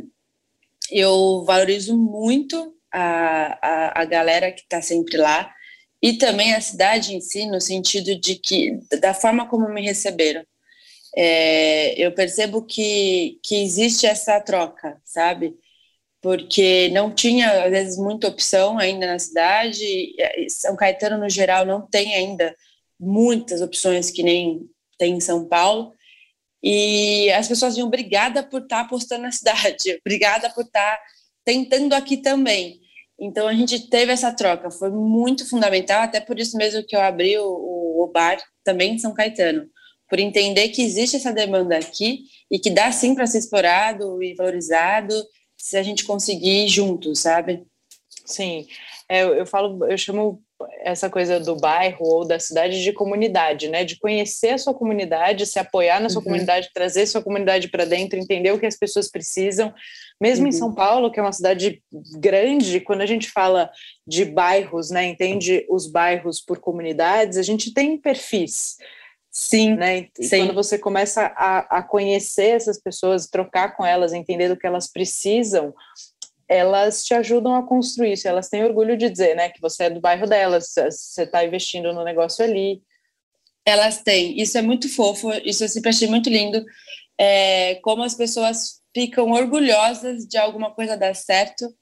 eu valorizo muito a, a, a galera que está sempre lá e também a cidade em si, no sentido de que, da forma como me receberam. É, eu percebo que, que existe essa troca, sabe? Porque não tinha, às vezes, muita opção ainda na cidade. São Caetano, no geral, não tem ainda muitas opções que nem tem em São Paulo. E as pessoas vinham obrigada por estar tá apostando na cidade, obrigada por estar tá tentando aqui também. Então a gente teve essa troca, foi muito fundamental, até por isso mesmo que eu abri o, o, bar também em São Caetano, por entender que existe essa demanda aqui e que dá sim para ser explorado e valorizado se a gente conseguir juntos, sabe? Sim, é, eu falo, eu chamo essa coisa do bairro ou da cidade de comunidade, né? De conhecer a sua comunidade, se apoiar na sua uhum. comunidade, trazer sua comunidade para dentro, entender o que as pessoas precisam. Mesmo uhum. em São Paulo, que é uma cidade grande, quando a gente fala de bairros, né? Entende os bairros por comunidades, a gente tem perfis. Sim, né? E sim. quando você começa a, a conhecer essas pessoas, trocar com elas, entender do que elas precisam, elas te ajudam a construir isso. Elas têm orgulho de dizer, né, que você é do bairro delas, você está investindo no negócio ali. Elas têm. Isso é muito fofo. Isso eu sempre achei muito lindo. É, como as pessoas ficam orgulhosas de alguma coisa dar certo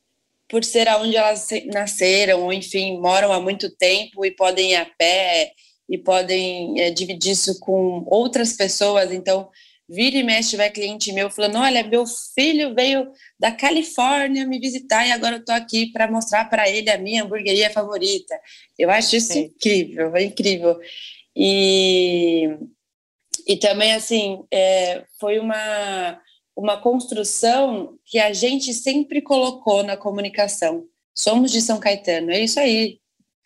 por ser aonde elas nasceram, ou enfim, moram há muito tempo e podem ir a pé e podem é, dividir isso com outras pessoas. Então, vira e mexe, vai cliente meu falando: olha, meu filho veio da Califórnia me visitar e agora eu estou aqui para mostrar para ele a minha hamburgueria favorita. Eu acho isso Sim. incrível, é incrível. E, e também, assim, é, foi uma, uma construção que a gente sempre colocou na comunicação. Somos de São Caetano, é isso aí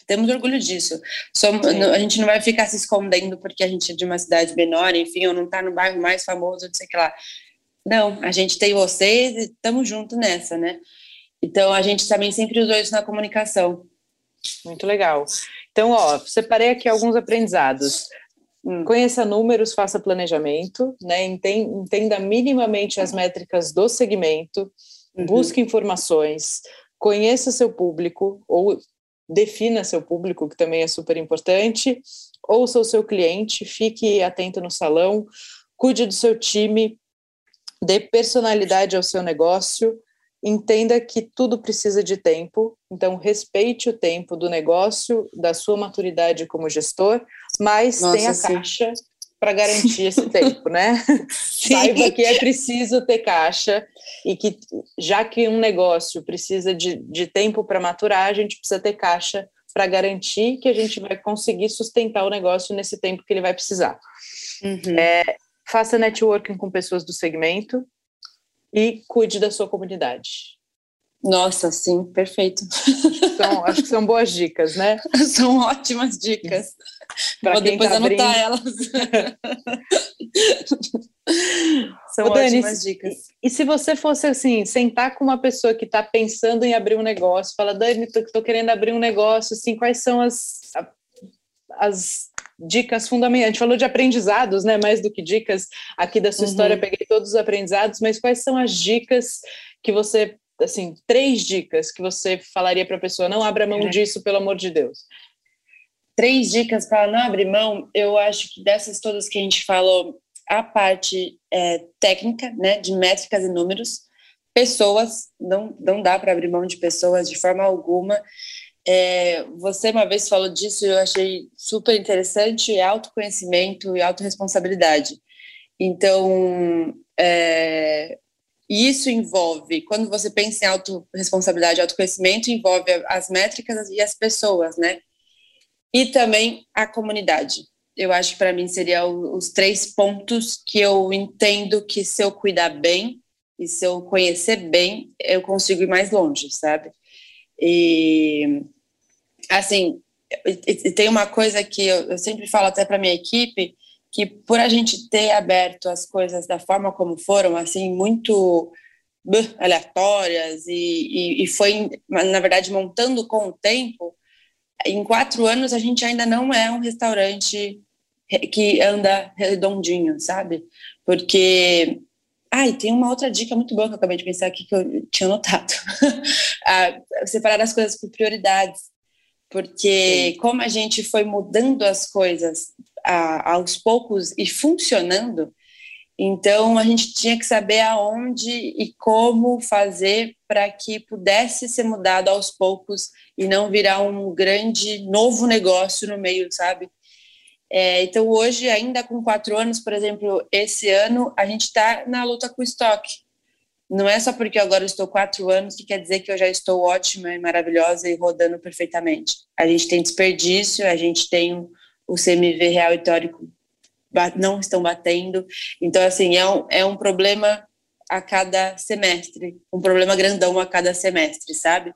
temos orgulho disso. Somos, a gente não vai ficar se escondendo porque a gente é de uma cidade menor, enfim, ou não está no bairro mais famoso, não sei o que lá. Não, a gente tem vocês e estamos juntos nessa, né? Então, a gente também sempre usou isso na comunicação. Muito legal. Então, ó, separei aqui alguns aprendizados. Hum. Conheça números, faça planejamento, né? Entenda minimamente as métricas do segmento, uhum. busque informações, conheça seu público, ou defina seu público, que também é super importante, ouça o seu cliente, fique atento no salão, cuide do seu time, dê personalidade ao seu negócio, entenda que tudo precisa de tempo, então respeite o tempo do negócio, da sua maturidade como gestor, mas Nossa, tenha sim. caixa para garantir esse tempo, né? Saiba que é preciso ter caixa e que, já que um negócio precisa de, de tempo para maturar, a gente precisa ter caixa para garantir que a gente vai conseguir sustentar o negócio nesse tempo que ele vai precisar. Uhum. É, faça networking com pessoas do segmento e cuide da sua comunidade. Nossa, sim, perfeito. Então, acho que são boas dicas, né? são ótimas dicas. Vou depois tá anotar abrindo. elas. são Ô, Dani, ótimas dicas. E, e, se você fosse assim, sentar com uma pessoa que está pensando em abrir um negócio, fala, Dani, estou querendo abrir um negócio, assim, quais são as, as dicas fundamentais. A gente falou de aprendizados, né? Mais do que dicas aqui da sua uhum. história, peguei todos os aprendizados, mas quais são as dicas que você assim, três dicas que você falaria para a pessoa, não abra mão disso, pelo amor de Deus? Três dicas para não abrir mão, eu acho que dessas todas que a gente falou, a parte é, técnica, né, de métricas e números, pessoas, não, não dá para abrir mão de pessoas de forma alguma. É, você uma vez falou disso, eu achei super interessante, é autoconhecimento e autorresponsabilidade. Então, é, e isso envolve, quando você pensa em autorresponsabilidade, autoconhecimento, envolve as métricas e as pessoas, né? E também a comunidade. Eu acho que para mim seriam os três pontos que eu entendo que se eu cuidar bem e se eu conhecer bem, eu consigo ir mais longe, sabe? E assim, tem uma coisa que eu, eu sempre falo até para minha equipe, que por a gente ter aberto as coisas da forma como foram, assim, muito aleatórias e, e, e, foi, na verdade, montando com o tempo, em quatro anos a gente ainda não é um restaurante que anda redondinho, sabe? Porque. Ai, tem uma outra dica muito boa que eu acabei de pensar aqui que eu tinha notado. separar as coisas por prioridades. Porque Sim. como a gente foi mudando as coisas a, aos poucos e funcionando, então a gente tinha que saber aonde e como fazer para que pudesse ser mudado aos poucos e não virar um grande novo negócio no meio, sabe? É, então, hoje, ainda com quatro anos, por exemplo, esse ano, a gente está na luta com o estoque. Não é só porque agora estou quatro anos que quer dizer que eu já estou ótima e maravilhosa e rodando perfeitamente. A gente tem desperdício, a gente tem o CMV real e teórico não estão batendo. Então, assim, é um, é um problema a cada semestre, um problema grandão a cada semestre, sabe?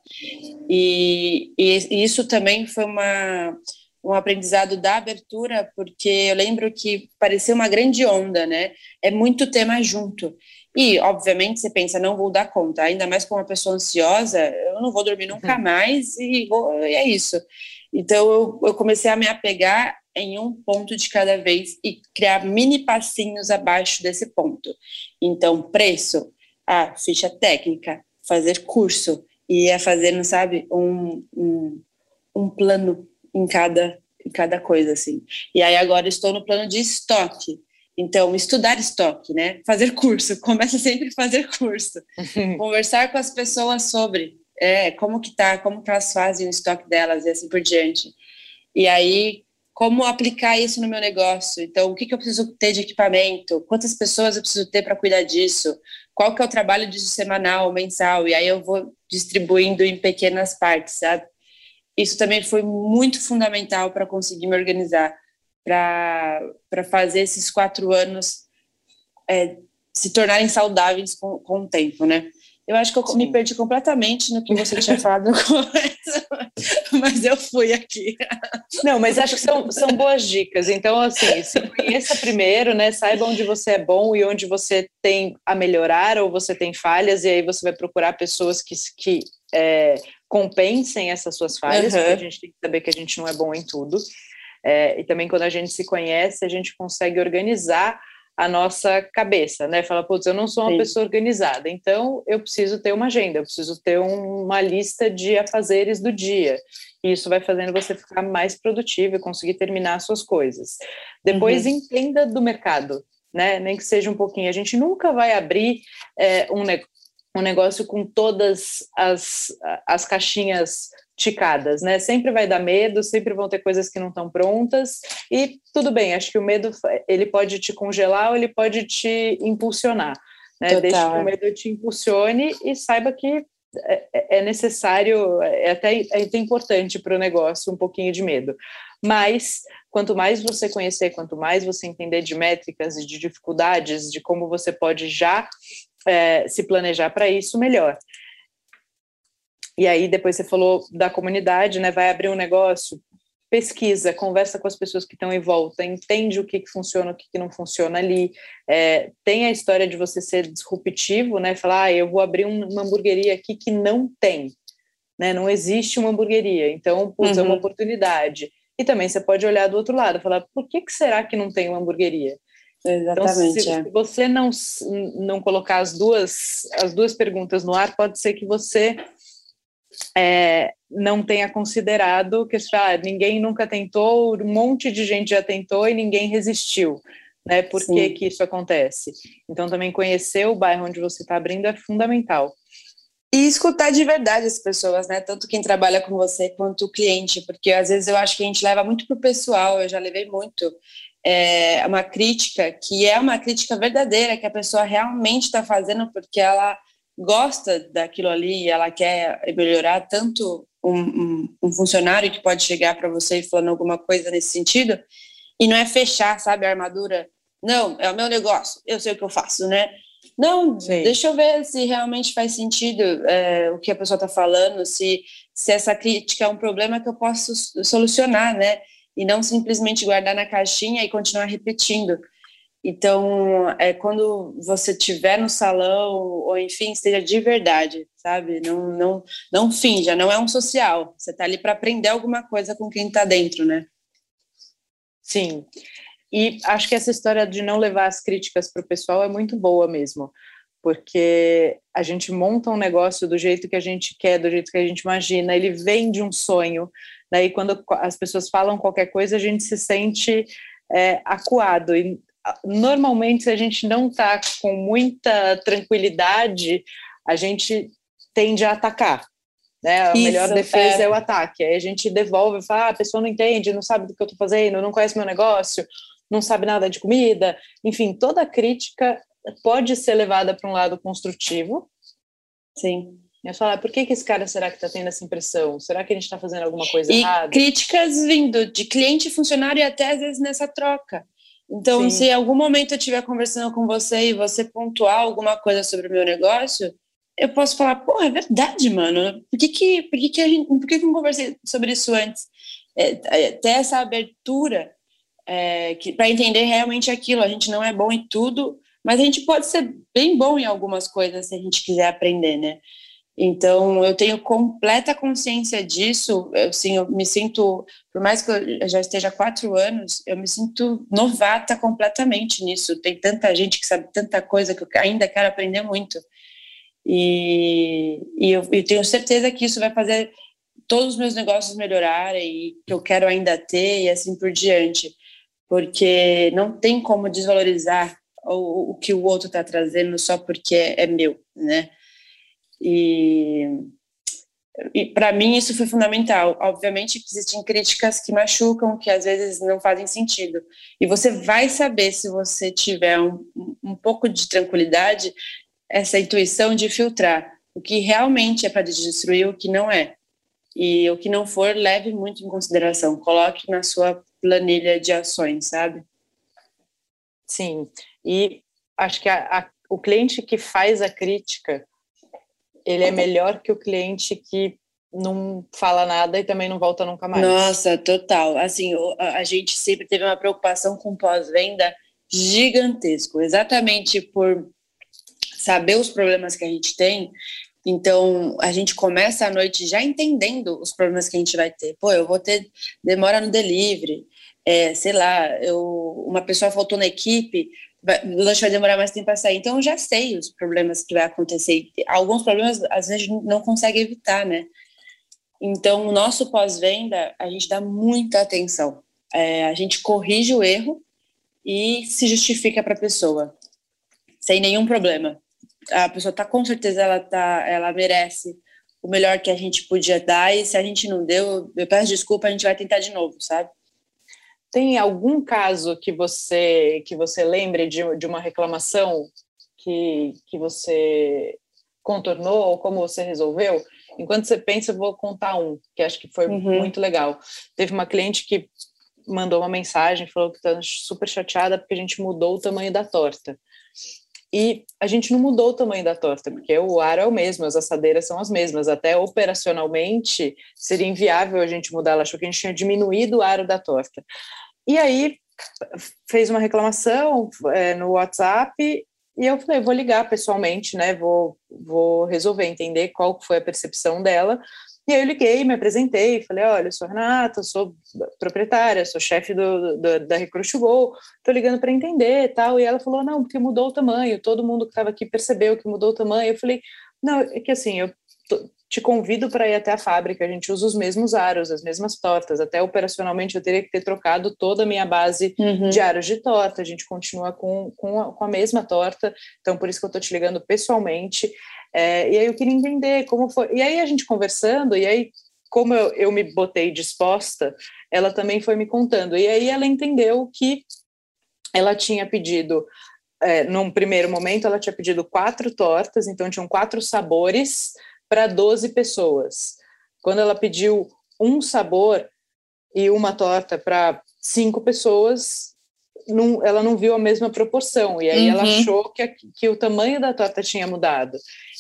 E, e, isso também foi uma, um aprendizado da abertura, porque eu lembro que parecia uma grande onda, né? É muito tema junto. E, obviamente, você pensa, não vou dar conta, ainda mais com uma pessoa ansiosa, eu não vou dormir nunca uhum. mais e, vou, e é isso. Então, eu, eu comecei a me apegar em um ponto de cada vez e criar mini passinhos abaixo desse ponto. Então, preço, a ficha técnica, fazer curso, e é fazendo, sabe, um, um, um plano em cada, em cada coisa, assim. E aí agora estou no plano de estoque. Então, estudar estoque, né? Fazer curso, começa sempre a fazer curso. Conversar com as pessoas sobre é, como que tá, como que elas fazem o estoque delas e assim por diante. E aí, como aplicar isso no meu negócio. Então, o que, que eu preciso ter de equipamento? Quantas pessoas eu preciso ter para cuidar disso? Qual que é o trabalho disso semanal, mensal? E aí eu vou distribuindo em pequenas partes, sabe? Isso também foi muito fundamental para conseguir me organizar, para fazer esses quatro anos é, se tornarem saudáveis com, com o tempo, né? Eu acho que eu Sim. me perdi completamente no que você tinha falado no começo, mas eu fui aqui. Não, mas acho que são, são boas dicas. Então, assim, se conheça primeiro, né? Saiba onde você é bom e onde você tem a melhorar ou você tem falhas, e aí você vai procurar pessoas que, que é, compensem essas suas falhas, uhum. porque a gente tem que saber que a gente não é bom em tudo. É, e também quando a gente se conhece, a gente consegue organizar a nossa cabeça, né? Fala, putz, eu não sou uma Sim. pessoa organizada, então eu preciso ter uma agenda, eu preciso ter um, uma lista de afazeres do dia. E isso vai fazendo você ficar mais produtivo e conseguir terminar as suas coisas. Depois uhum. entenda do mercado, né? Nem que seja um pouquinho. A gente nunca vai abrir é, um, ne um negócio com todas as, as caixinhas ticadas, né? Sempre vai dar medo, sempre vão ter coisas que não estão prontas e tudo bem. Acho que o medo ele pode te congelar ou ele pode te impulsionar, né? Total. Deixe que o medo te impulsione e saiba que é, é, é necessário, é até, é até importante para o negócio um pouquinho de medo. Mas quanto mais você conhecer, quanto mais você entender de métricas e de dificuldades, de como você pode já é, se planejar para isso, melhor. E aí depois você falou da comunidade, né? Vai abrir um negócio, pesquisa, conversa com as pessoas que estão em volta, entende o que, que funciona, o que, que não funciona ali. É, tem a história de você ser disruptivo, né? Falar, ah, eu vou abrir uma hamburgueria aqui que não tem, né? Não existe uma hamburgueria, então putz, uhum. é uma uhum. oportunidade. E também você pode olhar do outro lado, falar, por que, que será que não tem uma hamburgueria? Exatamente. Então, se, é. se, você não, não colocar as duas, as duas perguntas no ar, pode ser que você é, não tenha considerado que ah, ninguém nunca tentou, um monte de gente já tentou e ninguém resistiu. Né? Por que, que isso acontece? Então, também conhecer o bairro onde você está abrindo é fundamental. E escutar de verdade as pessoas, né? Tanto quem trabalha com você quanto o cliente, porque às vezes eu acho que a gente leva muito para o pessoal, eu já levei muito. É uma crítica que é uma crítica verdadeira, que a pessoa realmente está fazendo porque ela gosta daquilo ali e ela quer melhorar tanto um, um, um funcionário que pode chegar para você falando alguma coisa nesse sentido e não é fechar, sabe, a armadura. Não, é o meu negócio, eu sei o que eu faço, né? Não, Sim. deixa eu ver se realmente faz sentido é, o que a pessoa está falando, se, se essa crítica é um problema que eu posso solucionar, né? E não simplesmente guardar na caixinha e continuar repetindo. Então, é quando você estiver no salão, ou enfim, esteja de verdade, sabe? Não, não, não finja, não é um social. Você está ali para aprender alguma coisa com quem está dentro, né? Sim. E acho que essa história de não levar as críticas para o pessoal é muito boa mesmo, porque a gente monta um negócio do jeito que a gente quer, do jeito que a gente imagina, ele vem de um sonho. Daí, quando as pessoas falam qualquer coisa, a gente se sente é, acuado. E normalmente, se a gente não está com muita tranquilidade, a gente tende a atacar. Né? A Isso, melhor defesa é. é. o ataque. Aí a gente devolve e fala: ah, a pessoa não entende, não sabe do que eu estou fazendo, não conhece meu negócio, não sabe nada de comida. Enfim, toda crítica pode ser levada para um lado construtivo. Sim. E falar, por que, que esse cara será que está tendo essa impressão? Será que a gente está fazendo alguma coisa e errada? Críticas vindo de cliente, funcionário e até às vezes nessa troca. Então, Sim. se em algum momento eu estiver conversando com você e você pontuar alguma coisa sobre o meu negócio, eu posso falar, pô, é verdade, mano. Por que que, por que, que, a gente, por que, que eu não conversei sobre isso antes? É, é, ter essa abertura é, para entender realmente aquilo. A gente não é bom em tudo, mas a gente pode ser bem bom em algumas coisas se a gente quiser aprender, né? Então, eu tenho completa consciência disso. Assim, eu me sinto, por mais que eu já esteja há quatro anos, eu me sinto novata completamente nisso. Tem tanta gente que sabe tanta coisa que eu ainda quero aprender muito. E, e eu, eu tenho certeza que isso vai fazer todos os meus negócios melhorarem e que eu quero ainda ter e assim por diante. Porque não tem como desvalorizar o, o que o outro está trazendo só porque é meu, né? E, e para mim isso foi fundamental. Obviamente existem críticas que machucam, que às vezes não fazem sentido. E você vai saber se você tiver um, um pouco de tranquilidade, essa intuição de filtrar o que realmente é para destruir, o que não é. E o que não for, leve muito em consideração. Coloque na sua planilha de ações, sabe? Sim. E acho que a, a, o cliente que faz a crítica ele é melhor que o cliente que não fala nada e também não volta nunca mais. Nossa, total. Assim, a gente sempre teve uma preocupação com pós-venda gigantesco, exatamente por saber os problemas que a gente tem. Então, a gente começa a noite já entendendo os problemas que a gente vai ter. Pô, eu vou ter demora no delivery, é, sei lá, eu, uma pessoa faltou na equipe, o lanche vai demorar mais tempo para sair. Então, eu já sei os problemas que vai acontecer. Alguns problemas, às vezes, não consegue evitar, né? Então, o nosso pós-venda, a gente dá muita atenção. É, a gente corrige o erro e se justifica para a pessoa, sem nenhum problema. A pessoa está com certeza, ela, tá, ela merece o melhor que a gente podia dar, e se a gente não deu, eu peço desculpa, a gente vai tentar de novo, sabe? Tem algum caso que você que você lembre de, de uma reclamação que, que você contornou ou como você resolveu? Enquanto você pensa, eu vou contar um, que acho que foi uhum. muito legal. Teve uma cliente que mandou uma mensagem, falou que está super chateada porque a gente mudou o tamanho da torta. E a gente não mudou o tamanho da torta, porque o aro é o mesmo, as assadeiras são as mesmas. Até operacionalmente seria inviável a gente mudar. Ela achou que a gente tinha diminuído o aro da torta. E aí fez uma reclamação é, no WhatsApp e eu falei, vou ligar pessoalmente, né? Vou, vou resolver entender qual foi a percepção dela. E aí eu liguei, me apresentei, falei, olha, eu sou a Renata, sou proprietária, sou chefe do, do, da Recruit Go, tô ligando para entender tal. E ela falou, não, porque mudou o tamanho, todo mundo que estava aqui percebeu que mudou o tamanho. Eu falei, não, é que assim, eu te convido para ir até a fábrica, a gente usa os mesmos aros, as mesmas tortas, até operacionalmente eu teria que ter trocado toda a minha base uhum. de aros de torta, a gente continua com, com, a, com a mesma torta, então por isso que eu estou te ligando pessoalmente, é, e aí eu queria entender como foi. E aí a gente conversando, e aí, como eu, eu me botei disposta, ela também foi me contando. E aí ela entendeu que ela tinha pedido. É, num primeiro momento, ela tinha pedido quatro tortas, então tinham quatro sabores para 12 pessoas. Quando ela pediu um sabor e uma torta para cinco pessoas, não, ela não viu a mesma proporção, e aí uhum. ela achou que, que o tamanho da torta tinha mudado.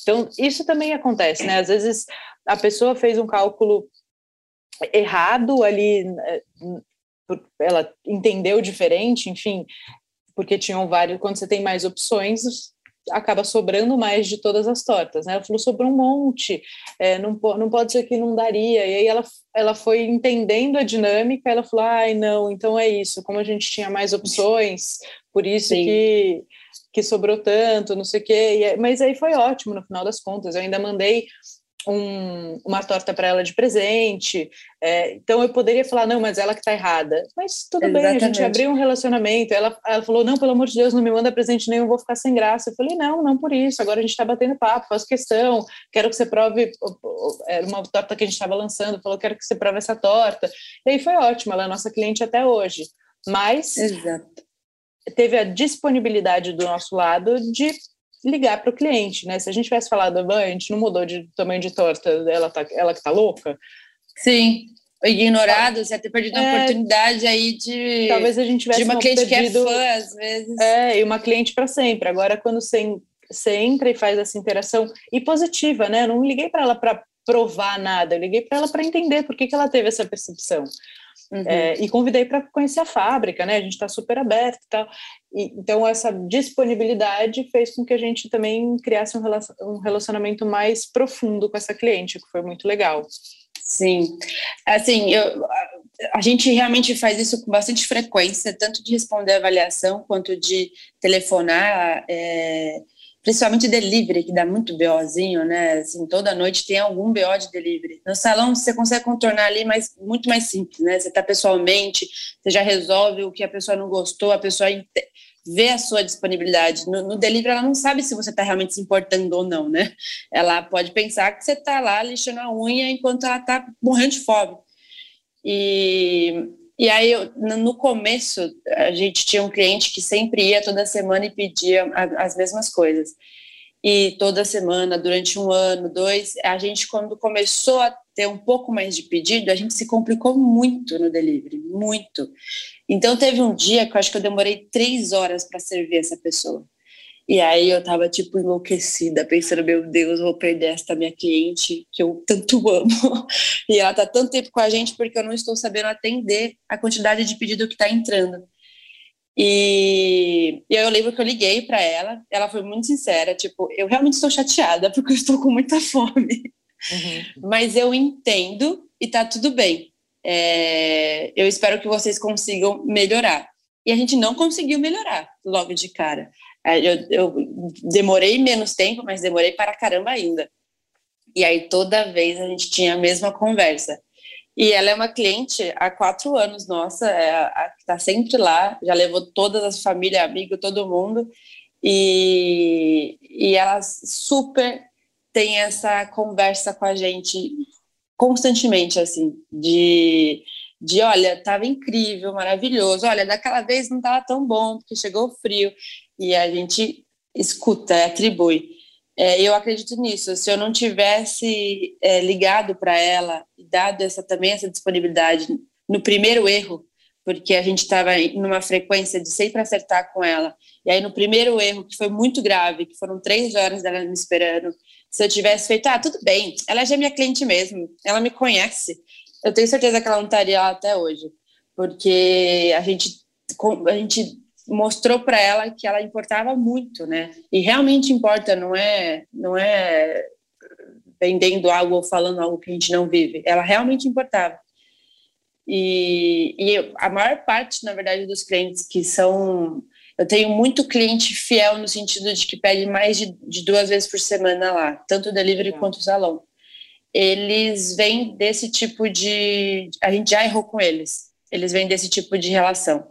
Então, isso também acontece, né? Às vezes a pessoa fez um cálculo errado ali, né, ela entendeu diferente, enfim, porque tinham vários. Quando você tem mais opções, acaba sobrando mais de todas as tortas, né? Ela falou, sobrou um monte, é, não, não pode ser que não daria. E aí ela, ela foi entendendo a dinâmica, ela falou, ai, não, então é isso, como a gente tinha mais opções, por isso Sim. que que sobrou tanto, não sei o quê. E, mas aí foi ótimo no final das contas. Eu ainda mandei um, uma torta para ela de presente. É, então eu poderia falar, não, mas ela que está errada. Mas tudo Exatamente. bem, a gente abriu um relacionamento. Ela, ela falou, não, pelo amor de Deus, não me manda presente nenhum, vou ficar sem graça. Eu falei, não, não por isso. Agora a gente está batendo papo, faço questão, quero que você prove. Era uma torta que a gente estava lançando, falou, quero que você prove essa torta. E aí foi ótimo, ela é nossa cliente até hoje. Mas Exato. Teve a disponibilidade do nosso lado de ligar para o cliente, né? Se a gente tivesse falado, a gente não mudou de tamanho de torta, ela, tá, ela que tá louca. Sim, ignorado, você ter perdido é, a oportunidade aí de. Talvez a gente tivesse de uma cliente perdido, que é fã, às vezes. É, e uma cliente para sempre. Agora, quando você, você entra e faz essa interação, e positiva, né? Eu não liguei para ela para provar nada, eu liguei para ela para entender por que, que ela teve essa percepção. Uhum. É, e convidei para conhecer a fábrica, né? A gente está super aberto e tal. E, então, essa disponibilidade fez com que a gente também criasse um relacionamento mais profundo com essa cliente, que foi muito legal. Sim, assim, eu, a gente realmente faz isso com bastante frequência, tanto de responder a avaliação quanto de telefonar. É, principalmente delivery, que dá muito BOzinho, né? Assim, toda noite tem algum BO de delivery. No salão você consegue contornar ali, mas muito mais simples, né? Você está pessoalmente, você já resolve o que a pessoa não gostou, a pessoa vê a sua disponibilidade. No, no delivery ela não sabe se você está realmente se importando ou não, né? Ela pode pensar que você está lá lixando a unha enquanto ela está morrendo de fome. E e aí, no começo, a gente tinha um cliente que sempre ia toda semana e pedia as mesmas coisas. E toda semana, durante um ano, dois, a gente, quando começou a ter um pouco mais de pedido, a gente se complicou muito no delivery, muito. Então, teve um dia que eu acho que eu demorei três horas para servir essa pessoa. E aí eu tava, tipo, enlouquecida, pensando, meu Deus, vou perder esta minha cliente que eu tanto amo. E ela tá tanto tempo com a gente porque eu não estou sabendo atender a quantidade de pedido que tá entrando. E, e eu lembro que eu liguei para ela, ela foi muito sincera, tipo, eu realmente estou chateada porque eu estou com muita fome. Uhum. Mas eu entendo e tá tudo bem. É, eu espero que vocês consigam melhorar. E a gente não conseguiu melhorar logo de cara. É, eu, eu demorei menos tempo, mas demorei para caramba ainda. E aí toda vez a gente tinha a mesma conversa. E ela é uma cliente há quatro anos nossa, é está sempre lá, já levou todas as famílias, amigos, todo mundo. E, e ela super tem essa conversa com a gente constantemente, assim, de, de olha, estava incrível, maravilhoso, olha, daquela vez não estava tão bom, porque chegou frio e a gente escuta, atribui. É, eu acredito nisso. Se eu não tivesse é, ligado para ela e dado essa também essa disponibilidade no primeiro erro, porque a gente estava numa frequência de sempre acertar com ela, e aí no primeiro erro que foi muito grave, que foram três horas dela me esperando, se eu tivesse feito, ah, tudo bem, ela já é minha cliente mesmo, ela me conhece, eu tenho certeza que ela não estaria lá até hoje, porque a gente a gente mostrou para ela que ela importava muito, né? E realmente importa, não é, não é vendendo algo ou falando algo que a gente não vive. Ela realmente importava. E, e a maior parte, na verdade, dos clientes que são eu tenho muito cliente fiel no sentido de que pede mais de, de duas vezes por semana lá, tanto o delivery é. quanto o salão. Eles vêm desse tipo de. A gente já errou com eles. Eles vêm desse tipo de relação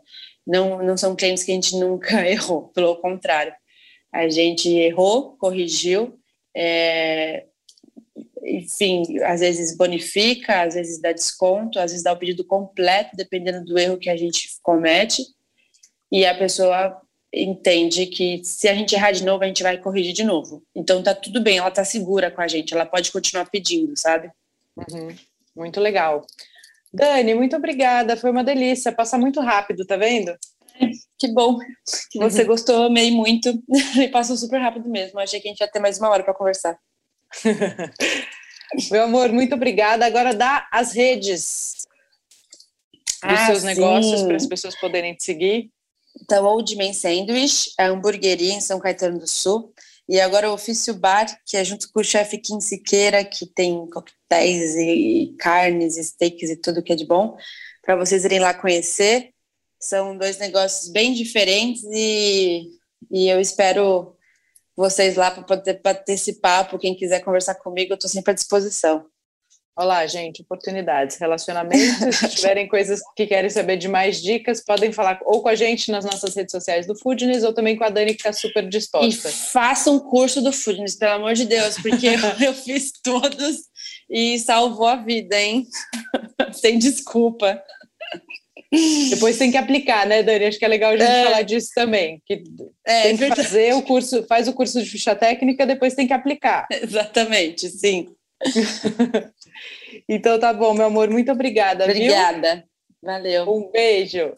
não, não são clientes que a gente nunca errou, pelo contrário. A gente errou, corrigiu, é, enfim, às vezes bonifica, às vezes dá desconto, às vezes dá o pedido completo, dependendo do erro que a gente comete, e a pessoa entende que se a gente errar de novo, a gente vai corrigir de novo. Então tá tudo bem, ela tá segura com a gente, ela pode continuar pedindo, sabe? Uhum. Muito legal. Dani, muito obrigada. Foi uma delícia. Passa muito rápido, tá vendo? Que bom que você uhum. gostou, amei muito. E passou super rápido mesmo. Achei que a gente ia ter mais uma hora para conversar. Meu amor, muito obrigada. Agora dá as redes dos ah, seus sim. negócios para as pessoas poderem te seguir. Então, Old Man Sandwich, a hamburgueria em São Caetano do Sul. E agora o Ofício Bar, que é junto com o chefe Kim Siqueira, que tem coquetéis e carnes, steaks e tudo que é de bom, para vocês irem lá conhecer. São dois negócios bem diferentes e, e eu espero vocês lá para poder esse papo. Quem quiser conversar comigo, eu estou sempre à disposição. Olá, gente, oportunidades, relacionamentos. Se tiverem coisas que querem saber de mais dicas, podem falar ou com a gente nas nossas redes sociais do Foodness ou também com a Dani, que está super disposta. E faça um curso do Foodness, pelo amor de Deus, porque eu, eu fiz todos e salvou a vida, hein? Sem desculpa. Depois tem que aplicar, né, Dani? Acho que é legal a gente é. falar disso também. Que é, tem que fazer o curso, faz o curso de ficha técnica, depois tem que aplicar. Exatamente, sim. então tá bom, meu amor, muito obrigada. Obrigada. Viu? Valeu. Um beijo.